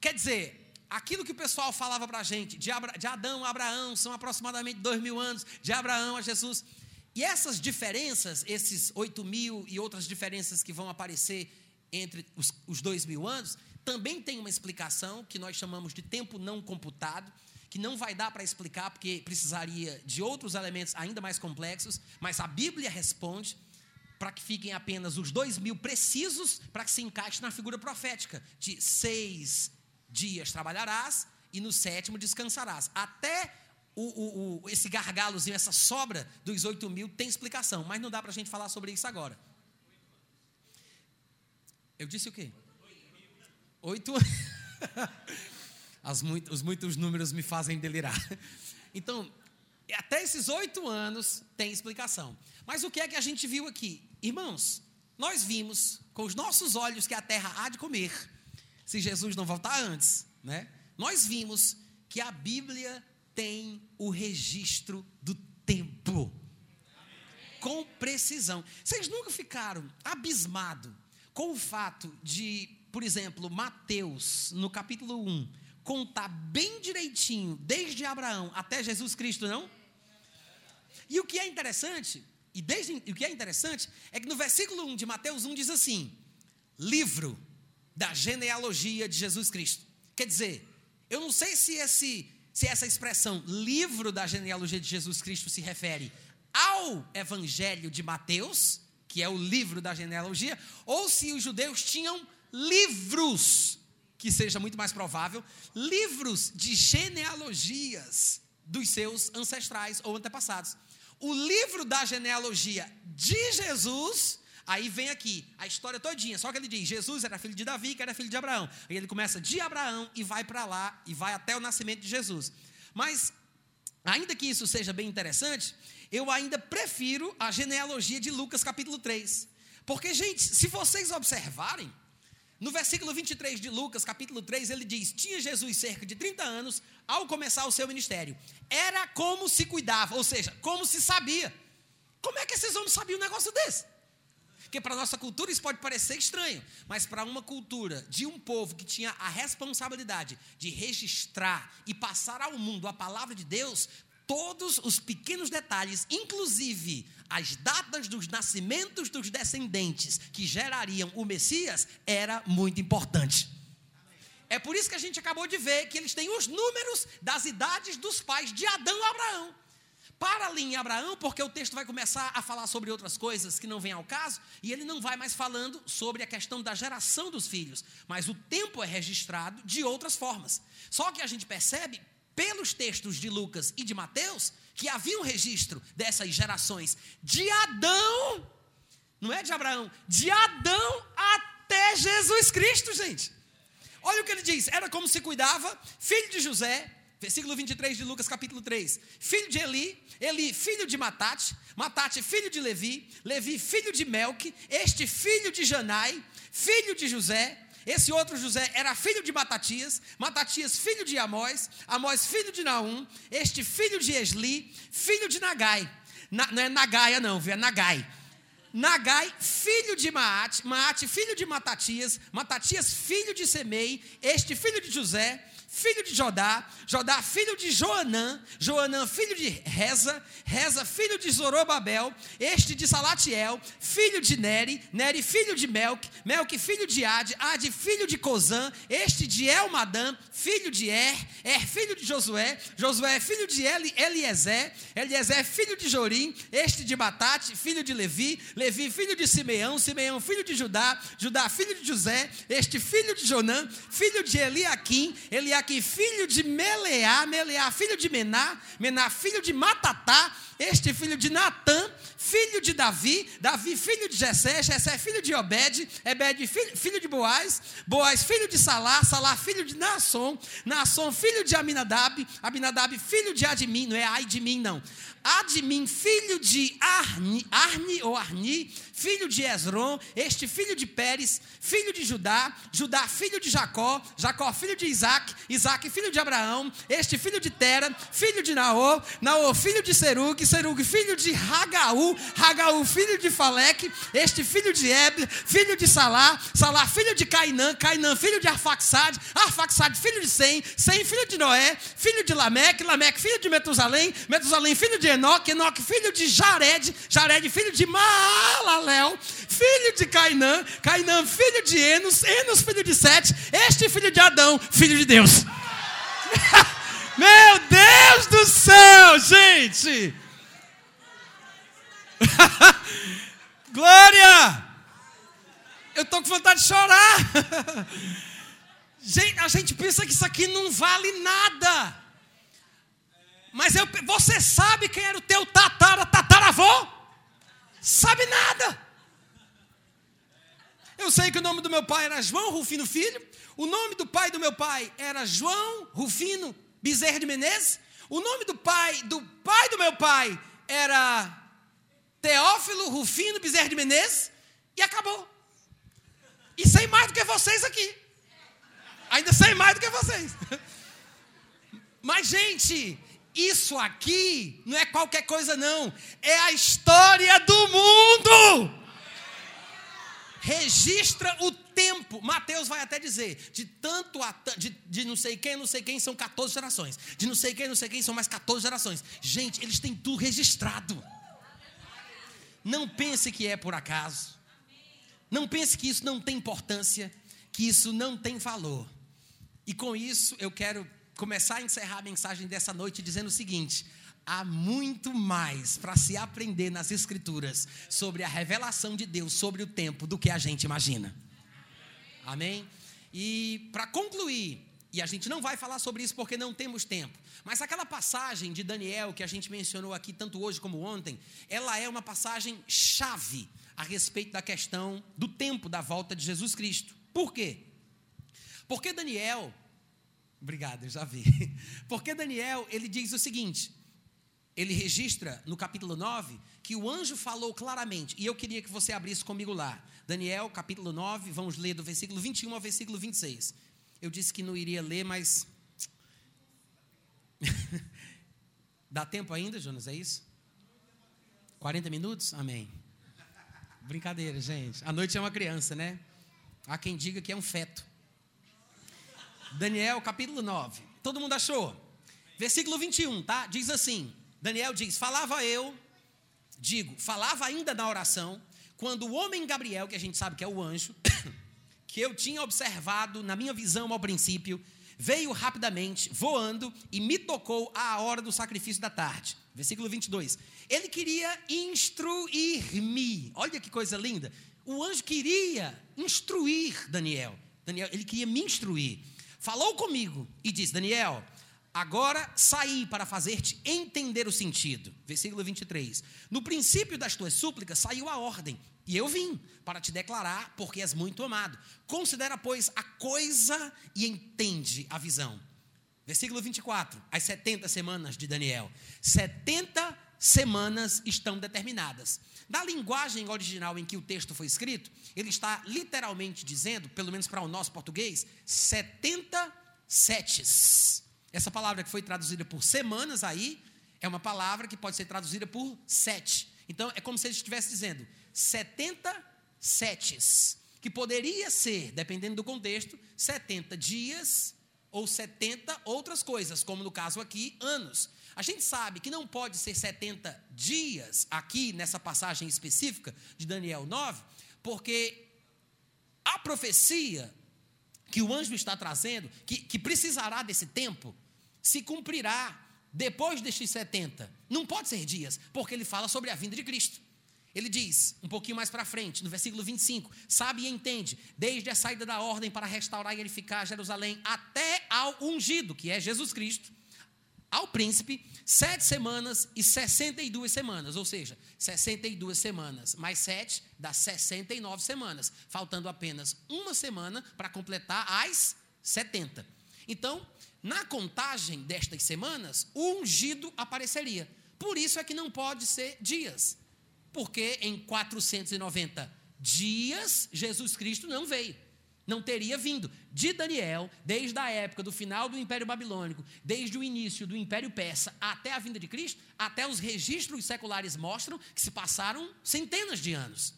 Quer dizer, aquilo que o pessoal falava para a gente, de, Abra, de Adão a Abraão, são aproximadamente dois mil anos, de Abraão a Jesus. E essas diferenças, esses oito mil e outras diferenças que vão aparecer entre os, os dois mil anos, também tem uma explicação que nós chamamos de tempo não computado, que não vai dar para explicar, porque precisaria de outros elementos ainda mais complexos, mas a Bíblia responde. para que fiquem apenas os dois mil precisos para que se encaixe na figura profética de seis dias trabalharás e no sétimo descansarás. Até o, o, o, esse gargalozinho, essa sobra dos oito mil tem explicação, mas não dá para a gente falar sobre isso agora. Eu disse o quê? Oito. [LAUGHS] [LAUGHS] Muito, os muitos números me fazem delirar. [LAUGHS] Então, até esses oito anos tem explicação. Mas o que é que a gente viu aqui? Irmãos, nós vimos com os nossos olhos que a terra há de comer, se Jesus não voltar antes, né? Nós vimos que a Bíblia tem o registro do tempo. Com precisão. Vocês nunca ficaram abismados com o fato de, por exemplo, Mateus, no capítulo 1, contar bem direitinho, desde Abraão até Jesus Cristo, não? E o que é interessante, e desde, o que é interessante, é que no versículo 1 de Mateus 1 diz assim: livro da genealogia de Jesus Cristo. Quer dizer, eu não sei se, esse, se essa expressão livro da genealogia de Jesus Cristo se refere ao Evangelho de Mateus, que é o livro da genealogia, ou se os judeus tinham livros que seja muito mais provável, livros de genealogias dos seus ancestrais ou antepassados. O livro da genealogia de Jesus, aí vem aqui a história todinha, só que ele diz: Jesus era filho de Davi, que era filho de Abraão. Aí ele começa de Abraão e vai para lá e vai até o nascimento de Jesus. Mas ainda que isso seja bem interessante, eu ainda prefiro a genealogia de Lucas capítulo 3. Porque, gente, se vocês observarem, no versículo 23 de Lucas, capítulo 3, ele diz: Tinha Jesus cerca de 30 anos ao começar o seu ministério. Era como se cuidava, ou seja, como se sabia. Como é que esses homens sabiam um negócio desse? Porque para nossa cultura isso pode parecer estranho, mas para uma cultura de um povo que tinha a responsabilidade de registrar e passar ao mundo a palavra de Deus, todos os pequenos detalhes, inclusive as datas dos nascimentos dos descendentes que gerariam o Messias, era muito importante. É por isso que a gente acabou de ver que eles têm os números das idades dos pais de Adão e Abraão. Para ali em Abraão, porque o texto vai começar a falar sobre outras coisas que não vêm ao caso, e ele não vai mais falando sobre a questão da geração dos filhos, mas o tempo é registrado de outras formas. Só que a gente percebe pelos textos de Lucas e de Mateus, que havia um registro dessas gerações de Adão, não é de Abraão, de Adão até Jesus Cristo, gente. Olha o que ele diz: era como se cuidava, filho de José, versículo 23 de Lucas, capítulo 3. Filho de Eli, Eli, filho de Matate, Matate, filho de Levi, Levi, filho de Melque, este filho de Janai, filho de José, esse outro José era filho de Matatias, Matatias filho de Amós, Amós filho de Naum, este filho de Esli, filho de Nagai. Na, não é Nagaia não, é Nagai. Nagai, filho de Maate, Maate, filho de Matatias, Matatias, filho de Semei, este filho de José, filho de Jodá, Jodá, filho de Joanã, Joanã, filho de Reza, Reza, filho de Zorobabel, este de Salatiel, filho de Neri, Neri, filho de Melk, Melk, filho de Ad, Ad, filho de Cozã, este de Elmadã, filho de Er, Er, filho de Josué, Josué, filho de Eli, Eliezer, Eliezer, filho de Jorim, este de Batate, filho de Levi, Levi, filho de Simeão, Simeão, filho de Judá, Judá, filho de José, este filho de Jonã, filho de Eliaquim, Eliaquim, aqui, filho de Meleá, Meleá, filho de Mená, Mená, filho de Matatá, este filho de Natã, filho de Davi, Davi, filho de Jessé, Jessé, filho de Obed, Ebed, filho, filho de Boaz, Boaz, filho de Salá, Salá, filho de Nasson, Nasson, filho de Aminadab, Aminadab, filho de Admin, não é ai de mim, não. Admin, filho de Arni, Arni ou Arni, filho de Esron, este filho de Pérez, filho de Judá, Judá, filho de Jacó, Jacó, filho de Isaac, Isaac, filho de Abraão, este filho de Tera, filho de Naor, Naor, filho de Serug, Serug, filho de Hagaú, Hagaú, filho de Faleque, este filho de Eber, filho de Salá, Salá, filho de Cainã, Cainã, filho de Arfaxade, Arfaxade, filho de Sem, Sem, filho de Noé, filho de Lameque, Lameque, filho de Metusalém, Metusalém, filho de Enoque, Enoque, filho de Jared, Jared, filho de Filho de Cainã, Cainã, filho de Enos, Enos, filho de Sete, este filho de Adão, filho de Deus. [LAUGHS] Meu Deus do céu, gente! [LAUGHS] Glória! Eu estou com vontade de chorar. [LAUGHS] a gente pensa que isso aqui não vale nada. Mas eu, você sabe quem era o teu tatara, tataravô? Sabe nada. Eu sei que o nome do meu pai era João Rufino Filho. O nome do pai do meu pai era João Rufino Bezerra de Menezes. O nome do pai do pai do meu pai era Teófilo Rufino Bezerra de Menezes. E acabou. E sei mais do que vocês aqui. Ainda sei mais do que vocês. [LAUGHS] Mas, gente, isso aqui não é qualquer coisa, não. É a história do mundo. Registra o tempo. Mateus vai até dizer: de tanto a, de, de não sei quem, não sei quem, são 14 gerações. De não sei quem, não sei quem, são mais 14 gerações. Gente, eles têm tudo registrado. Não pense que é por acaso. Não pense que isso não tem importância, que isso não tem valor. E com isso eu quero começar a encerrar a mensagem dessa noite dizendo o seguinte: há muito mais para se aprender nas Escrituras sobre a revelação de Deus sobre o tempo do que a gente imagina. Amém? E para concluir, e a gente não vai falar sobre isso porque não temos tempo, mas aquela passagem de Daniel que a gente mencionou aqui tanto hoje como ontem, ela é uma passagem chave a respeito da questão do tempo da volta de Jesus Cristo. Por quê? Porque Daniel Obrigado, eu já vi. [LAUGHS] Porque Daniel, ele diz o seguinte: ele registra no capítulo 9 que o anjo falou claramente, e eu queria que você abrisse comigo lá. Daniel, capítulo 9, vamos ler do versículo 21 ao versículo 26. Eu disse que não iria ler, mas. [LAUGHS] Dá tempo ainda, Jonas? É isso? 40 minutos? Amém. Brincadeira, gente. A noite é uma criança, né? Há quem diga que é um feto. Daniel capítulo 9. Todo mundo achou? Versículo 21, tá? Diz assim: Daniel diz: Falava eu, digo, falava ainda na oração, quando o homem Gabriel, que a gente sabe que é o anjo, [COUGHS] que eu tinha observado na minha visão ao princípio, veio rapidamente, voando, e me tocou à hora do sacrifício da tarde. Versículo 22. Ele queria instruir-me. Olha que coisa linda. O anjo queria instruir Daniel. Daniel, ele queria me instruir falou comigo e disse: Daniel, agora saí para fazer-te entender o sentido. Versículo 23. No princípio das tuas súplicas saiu a ordem, e eu vim para te declarar, porque és muito amado. Considera, pois, a coisa e entende a visão. Versículo 24. As 70 semanas de Daniel. 70 semanas estão determinadas. Na linguagem original em que o texto foi escrito, ele está literalmente dizendo, pelo menos para o nosso português, 70 setes. Essa palavra que foi traduzida por semanas aí, é uma palavra que pode ser traduzida por sete. Então, é como se ele estivesse dizendo 70 setes, que poderia ser, dependendo do contexto, 70 dias ou 70 outras coisas, como no caso aqui, anos. A gente sabe que não pode ser 70 dias aqui nessa passagem específica de Daniel 9, porque a profecia que o anjo está trazendo, que, que precisará desse tempo, se cumprirá depois destes 70. Não pode ser dias, porque ele fala sobre a vinda de Cristo. Ele diz, um pouquinho mais para frente, no versículo 25: Sabe e entende, desde a saída da ordem para restaurar e edificar Jerusalém até ao ungido, que é Jesus Cristo, ao príncipe sete semanas e 62 semanas, ou seja, 62 semanas mais sete dá 69 semanas, faltando apenas uma semana para completar as 70. Então, na contagem destas semanas, o ungido apareceria. Por isso é que não pode ser dias, porque em 490 dias Jesus Cristo não veio não teria vindo de Daniel, desde a época do final do Império Babilônico, desde o início do Império Persa até a vinda de Cristo, até os registros seculares mostram que se passaram centenas de anos.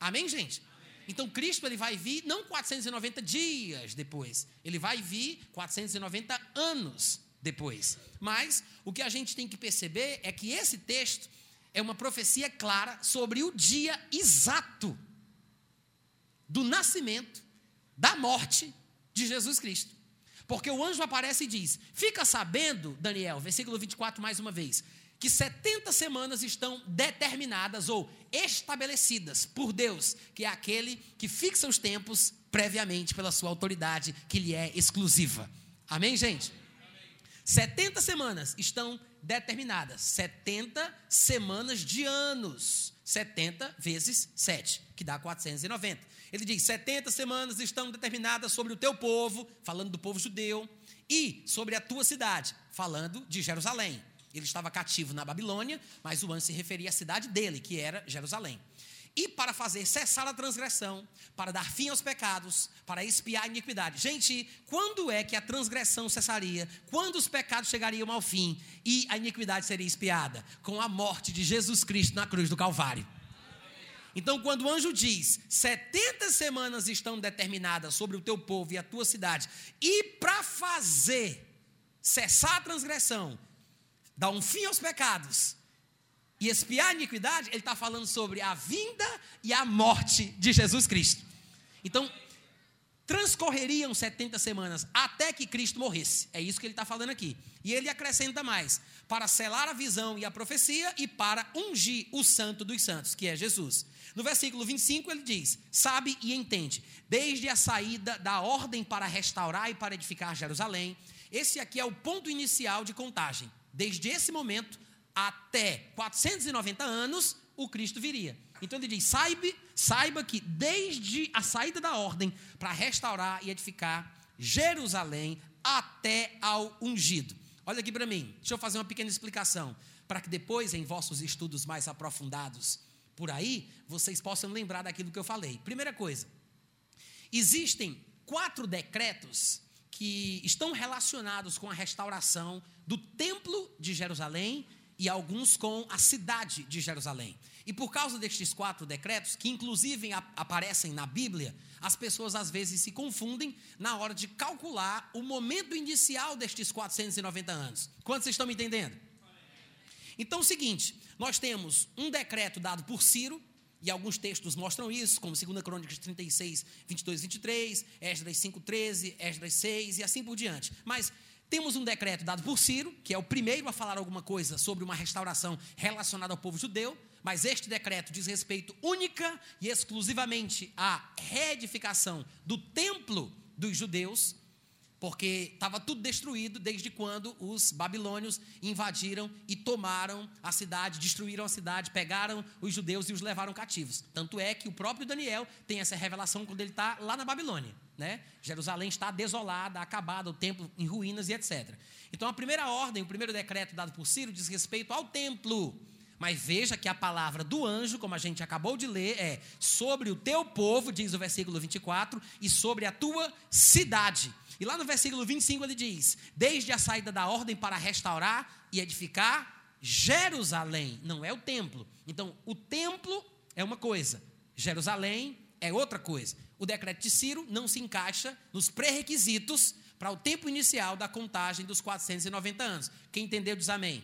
Amém, gente? Então Cristo ele vai vir não 490 dias depois, ele vai vir 490 anos depois. Mas o que a gente tem que perceber é que esse texto é uma profecia clara sobre o dia exato do nascimento da morte de Jesus Cristo. Porque o anjo aparece e diz: Fica sabendo, Daniel, versículo 24, mais uma vez, que 70 semanas estão determinadas ou estabelecidas por Deus, que é aquele que fixa os tempos previamente pela sua autoridade, que lhe é exclusiva. Amém, gente? 70 semanas estão determinadas. 70 semanas de anos. 70 vezes 7, que dá 490. Ele diz: 70 semanas estão determinadas sobre o teu povo, falando do povo judeu, e sobre a tua cidade, falando de Jerusalém. Ele estava cativo na Babilônia, mas o anjo se referia à cidade dele, que era Jerusalém. E para fazer cessar a transgressão, para dar fim aos pecados, para expiar a iniquidade. Gente, quando é que a transgressão cessaria? Quando os pecados chegariam ao fim e a iniquidade seria expiada? Com a morte de Jesus Cristo na cruz do Calvário. Então, quando o anjo diz: 70 semanas estão determinadas sobre o teu povo e a tua cidade, e para fazer cessar a transgressão, dar um fim aos pecados e expiar a iniquidade, ele está falando sobre a vinda e a morte de Jesus Cristo. Então, transcorreriam 70 semanas até que Cristo morresse. É isso que ele está falando aqui. E ele acrescenta mais: para selar a visão e a profecia e para ungir o santo dos santos, que é Jesus. No versículo 25 ele diz: Sabe e entende, desde a saída da ordem para restaurar e para edificar Jerusalém, esse aqui é o ponto inicial de contagem. Desde esse momento até 490 anos, o Cristo viria. Então ele diz: saiba, saiba que desde a saída da ordem para restaurar e edificar Jerusalém até ao ungido. Olha aqui para mim, deixa eu fazer uma pequena explicação, para que depois, em vossos estudos mais aprofundados por aí, vocês possam lembrar daquilo que eu falei. Primeira coisa, existem quatro decretos que estão relacionados com a restauração do templo de Jerusalém e alguns com a cidade de Jerusalém. E por causa destes quatro decretos, que inclusive aparecem na Bíblia, as pessoas às vezes se confundem na hora de calcular o momento inicial destes 490 anos. Quantos estão me entendendo? Então é o seguinte: nós temos um decreto dado por Ciro, e alguns textos mostram isso, como 2 Crônicas 36, 22 23, Esdras 5, 13, Esdras 6 e assim por diante. Mas temos um decreto dado por Ciro, que é o primeiro a falar alguma coisa sobre uma restauração relacionada ao povo judeu, mas este decreto diz respeito única e exclusivamente à reedificação do templo dos judeus, porque estava tudo destruído desde quando os babilônios invadiram e tomaram a cidade, destruíram a cidade, pegaram os judeus e os levaram cativos. Tanto é que o próprio Daniel tem essa revelação quando ele está lá na Babilônia. Né? Jerusalém está desolada, acabada, o templo em ruínas e etc. Então a primeira ordem, o primeiro decreto dado por Ciro diz respeito ao templo. Mas veja que a palavra do anjo, como a gente acabou de ler, é sobre o teu povo, diz o versículo 24, e sobre a tua cidade. E lá no versículo 25 ele diz: Desde a saída da ordem para restaurar e edificar Jerusalém, não é o templo. Então, o templo é uma coisa, Jerusalém é outra coisa. O decreto de Ciro não se encaixa nos pré-requisitos para o tempo inicial da contagem dos 490 anos. Quem entendeu diz amém.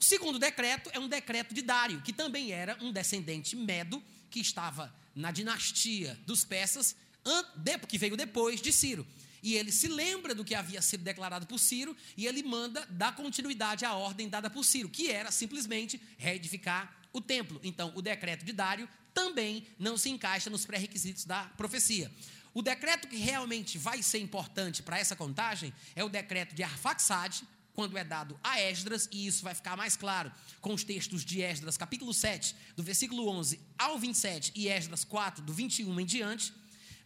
O segundo decreto é um decreto de Dário, que também era um descendente medo, que estava na dinastia dos persas, que veio depois de Ciro. E ele se lembra do que havia sido declarado por Ciro e ele manda dar continuidade à ordem dada por Ciro, que era simplesmente reedificar o templo. Então, o decreto de Dário também não se encaixa nos pré-requisitos da profecia. O decreto que realmente vai ser importante para essa contagem é o decreto de Arfaxade, quando é dado a Esdras, e isso vai ficar mais claro com os textos de Esdras, capítulo 7, do versículo 11 ao 27, e Esdras 4, do 21 em diante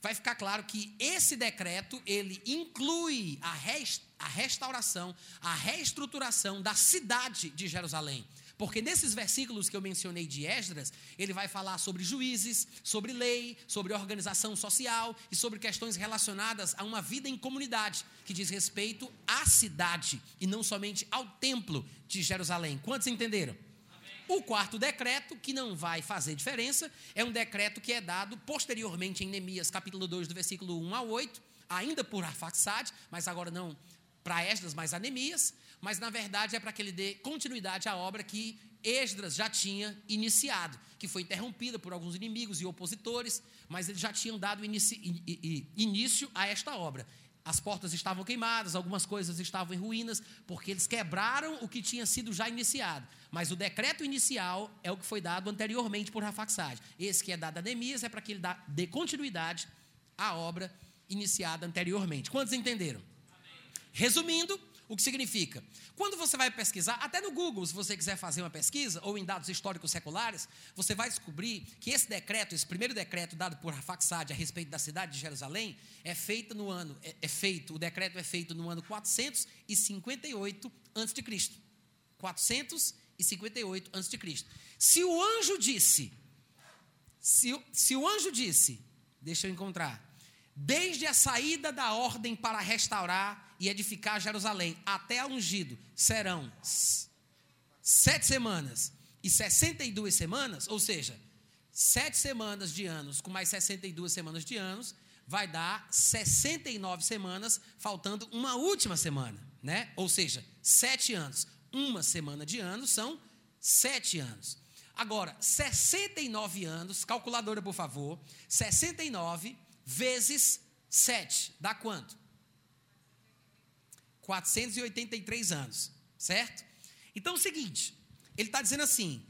vai ficar claro que esse decreto ele inclui a, rest, a restauração, a reestruturação da cidade de Jerusalém. Porque nesses versículos que eu mencionei de Esdras, ele vai falar sobre juízes, sobre lei, sobre organização social e sobre questões relacionadas a uma vida em comunidade, que diz respeito à cidade e não somente ao templo de Jerusalém. Quantos entenderam? O quarto decreto, que não vai fazer diferença, é um decreto que é dado posteriormente em Neemias, capítulo 2, do versículo 1 a 8, ainda por Arfaxade, mas agora não para Esdras, mas a Neemias, mas na verdade é para que ele dê continuidade à obra que Esdras já tinha iniciado, que foi interrompida por alguns inimigos e opositores, mas eles já tinham dado início a esta obra. as portas estavam queimadas, algumas coisas estavam em ruínas, porque eles quebraram o que tinha sido já iniciado. Mas o decreto inicial é o que foi dado anteriormente por Rafaxade. Esse que é dado a Neemias é para que ele dê continuidade à obra iniciada anteriormente. Quantos entenderam? Resumindo, o que significa? Quando você vai pesquisar, até no Google, se você quiser fazer uma pesquisa, ou em dados históricos seculares, você vai descobrir que esse decreto, esse primeiro decreto dado por Rafaxad a respeito da cidade de Jerusalém, é feito no ano, é, é feito, o decreto é feito no ano 458 a.C. 458 a.C. Se o anjo disse, se, se o anjo disse, deixa eu encontrar, desde a saída da ordem para restaurar e edificar Jerusalém até a ungido serão sete semanas e 62 semanas, ou seja, sete semanas de anos com mais 62 semanas de anos, vai dar 69 semanas, faltando uma última semana, né? Ou seja, sete anos. Uma semana de anos são sete anos. Agora, 69 anos, calculadora, por favor, 69 vezes 7, dá quanto? 483 anos, certo? Então é o seguinte, ele está dizendo assim: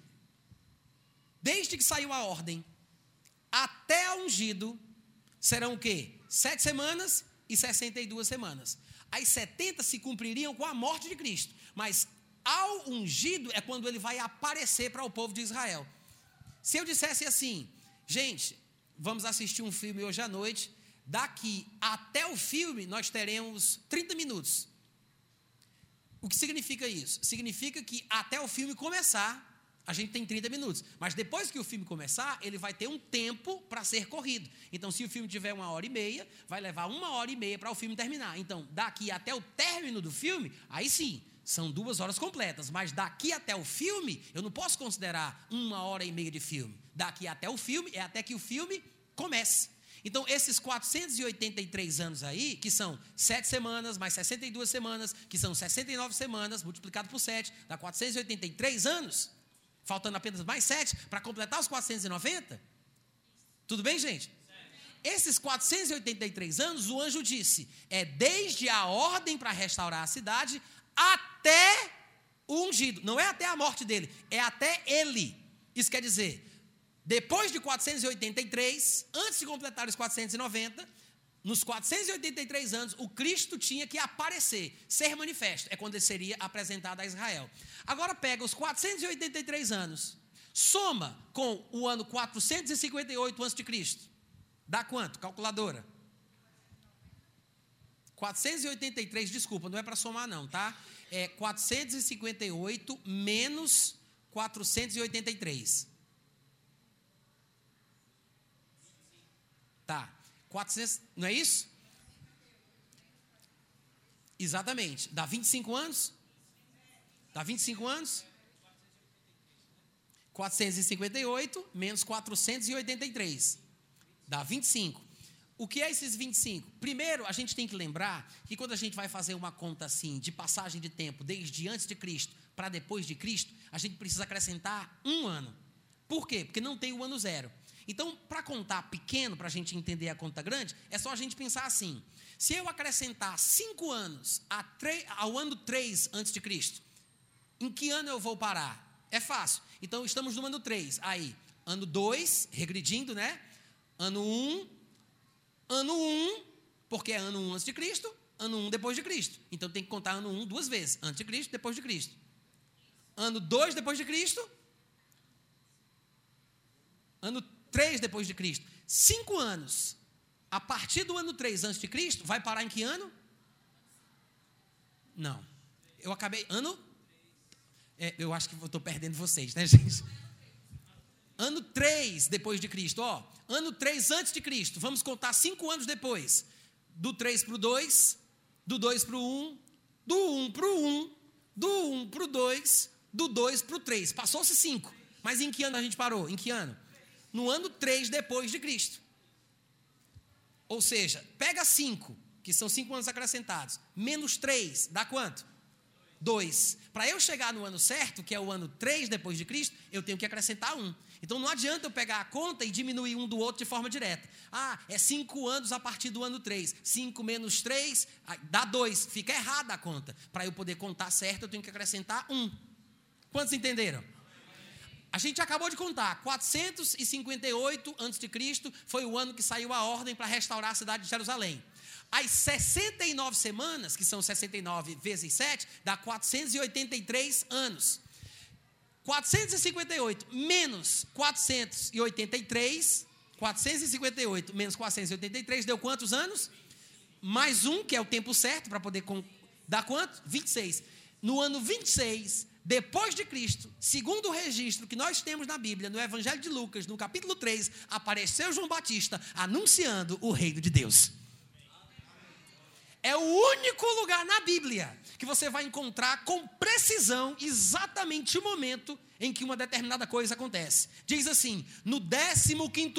desde que saiu a ordem até a ungido, serão o quê? Sete semanas e 62 semanas. As 70 se cumpririam com a morte de Cristo, mas ao ungido é quando ele vai aparecer para o povo de Israel. Se eu dissesse assim, gente, vamos assistir um filme hoje à noite, daqui até o filme nós teremos 30 minutos. O que significa isso? Significa que até o filme começar, a gente tem 30 minutos. Mas depois que o filme começar, ele vai ter um tempo para ser corrido. Então, se o filme tiver uma hora e meia, vai levar uma hora e meia para o filme terminar. Então, daqui até o término do filme, aí sim, são duas horas completas. Mas daqui até o filme, eu não posso considerar uma hora e meia de filme. Daqui até o filme é até que o filme comece. Então, esses 483 anos aí, que são 7 semanas, mais 62 semanas, que são 69 semanas, multiplicado por 7, dá 483 anos, faltando apenas mais 7 para completar os 490. Tudo bem, gente? Esses 483 anos, o anjo disse, é desde a ordem para restaurar a cidade até o ungido. Não é até a morte dele, é até ele. Isso quer dizer, depois de 483, antes de completar os 490, nos 483 anos, o Cristo tinha que aparecer, ser manifesto. É quando ele seria apresentado a Israel. Agora pega os 483 anos, soma com o ano 458 a.C. Dá quanto? Calculadora. 483, desculpa, não é para somar não, tá? É 458 menos 483. Tá. 400, não é isso? Exatamente. Dá 25 anos? Dá 25 anos? 458 menos 483. Dá 25. O que é esses 25? Primeiro, a gente tem que lembrar que quando a gente vai fazer uma conta assim, de passagem de tempo, desde antes de Cristo para depois de Cristo, a gente precisa acrescentar um ano. Por quê? Porque não tem o ano zero. Então, para contar pequeno, para a gente entender a conta grande, é só a gente pensar assim: se eu acrescentar cinco anos ao ano 3 antes de Cristo, em que ano eu vou parar? É fácil. Então, estamos no ano 3. Aí, ano 2, regredindo, né? Ano 1, um, ano 1, um, porque é ano 1 um antes de Cristo, ano 1 um depois de Cristo. Então, tem que contar ano 1 um duas vezes: antes de Cristo, depois de Cristo. Ano 2 depois de Cristo. Ano 3 depois de Cristo. Cinco anos. A partir do ano 3 antes de Cristo, vai parar em que ano? Não. Eu acabei. Ano? É, eu acho que estou perdendo vocês, né, [LAUGHS] gente? Ano 3 depois de Cristo, ó. Ano 3 antes de Cristo. Vamos contar cinco anos depois. Do 3 para o 2, do 2 para o 1, do 1 para o 1, do 1 para o 2, do 2 para o 3. Passou-se cinco. Mas em que ano a gente parou? Em que ano? No ano 3 depois de Cristo. Ou seja, pega 5, que são 5 anos acrescentados, menos 3, dá quanto? 2. Para eu chegar no ano certo, que é o ano 3 depois de Cristo, eu tenho que acrescentar 1. Então não adianta eu pegar a conta e diminuir um do outro de forma direta. Ah, é cinco anos a partir do ano 3. 5 menos 3 dá 2. Fica errada a conta. Para eu poder contar certo, eu tenho que acrescentar 1. Um. Quantos entenderam? A gente acabou de contar, 458 a.C. foi o ano que saiu a ordem para restaurar a cidade de Jerusalém. As 69 semanas, que são 69 vezes 7, dá 483 anos. 458 menos 483, 458 menos 483 deu quantos anos? Mais um, que é o tempo certo para poder dar quanto? 26. No ano 26, depois de Cristo, segundo o registro que nós temos na Bíblia, no Evangelho de Lucas, no capítulo 3, apareceu João Batista anunciando o reino de Deus. É o único lugar na Bíblia que você vai encontrar com precisão exatamente o momento em que uma determinada coisa acontece. Diz assim: no 15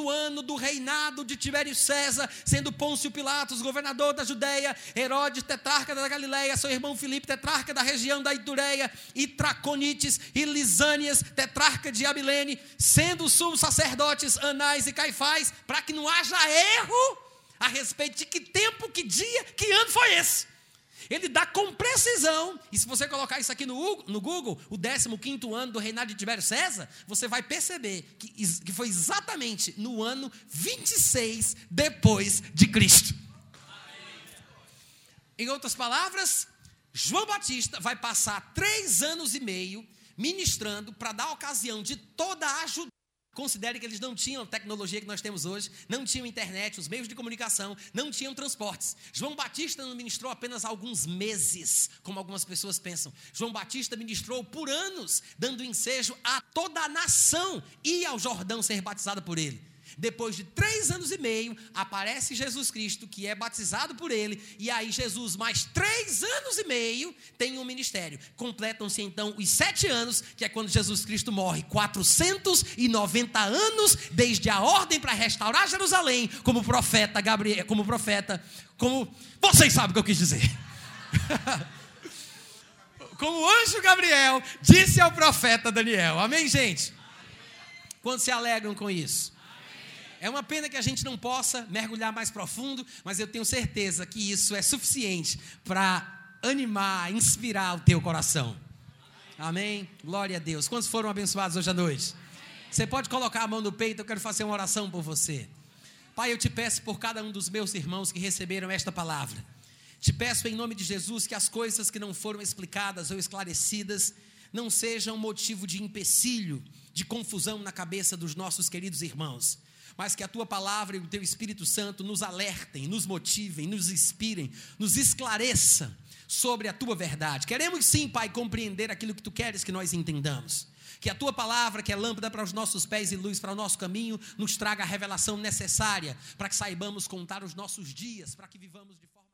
ano do reinado de Tibério César, sendo Pôncio Pilatos governador da Judéia, Herodes tetrarca da Galileia, seu irmão Filipe tetrarca da região da Itureia, e Traconites e Lisânias tetrarca de Abilene, sendo sumos sacerdotes Anás e Caifás, para que não haja erro a respeito de que tempo, que dia, que ano foi esse. Ele dá com precisão, e se você colocar isso aqui no, Google, o 15 ano do reinado de Tibério César, você vai perceber que, que foi exatamente no ano 26 depois de Cristo. Em outras palavras, João Batista vai passar três anos e meio ministrando para dar ocasião de toda a ajuda Considere que eles não tinham tecnologia que nós temos hoje, não tinham internet, os meios de comunicação, não tinham transportes. João Batista não ministrou apenas alguns meses, como algumas pessoas pensam. João Batista ministrou por anos, dando ensejo a toda a nação e ao Jordão ser batizada por ele. Depois de três anos e meio, aparece Jesus Cristo, que é batizado por ele, e aí Jesus, mais três anos e meio, tem um ministério. Completam-se então os sete anos, que é quando Jesus Cristo morre, 490 anos, desde a ordem para restaurar Jerusalém, como profeta Gabriel, como profeta, como. Vocês sabem o que eu quis dizer. [LAUGHS] como o anjo Gabriel disse ao profeta Daniel. Amém, gente? Quando se alegram com isso? É uma pena que a gente não possa mergulhar mais profundo, mas eu tenho certeza que isso é suficiente para animar, inspirar o teu coração. Amém? Glória a Deus. Quantos foram abençoados hoje à noite? Você pode colocar a mão no peito, eu quero fazer uma oração por você. Pai, eu te peço por cada um dos meus irmãos que receberam esta palavra. Te peço em nome de Jesus que as coisas que não foram explicadas ou esclarecidas não sejam motivo de empecilho, de confusão na cabeça dos nossos queridos irmãos mas que a tua palavra e o teu Espírito Santo nos alertem, nos motivem, nos inspirem, nos esclareçam sobre a tua verdade. Queremos sim, Pai, compreender aquilo que tu queres que nós entendamos. Que a tua palavra, que é lâmpada para os nossos pés e luz para o nosso caminho, nos traga a revelação necessária para que saibamos contar os nossos dias, para que vivamos de forma.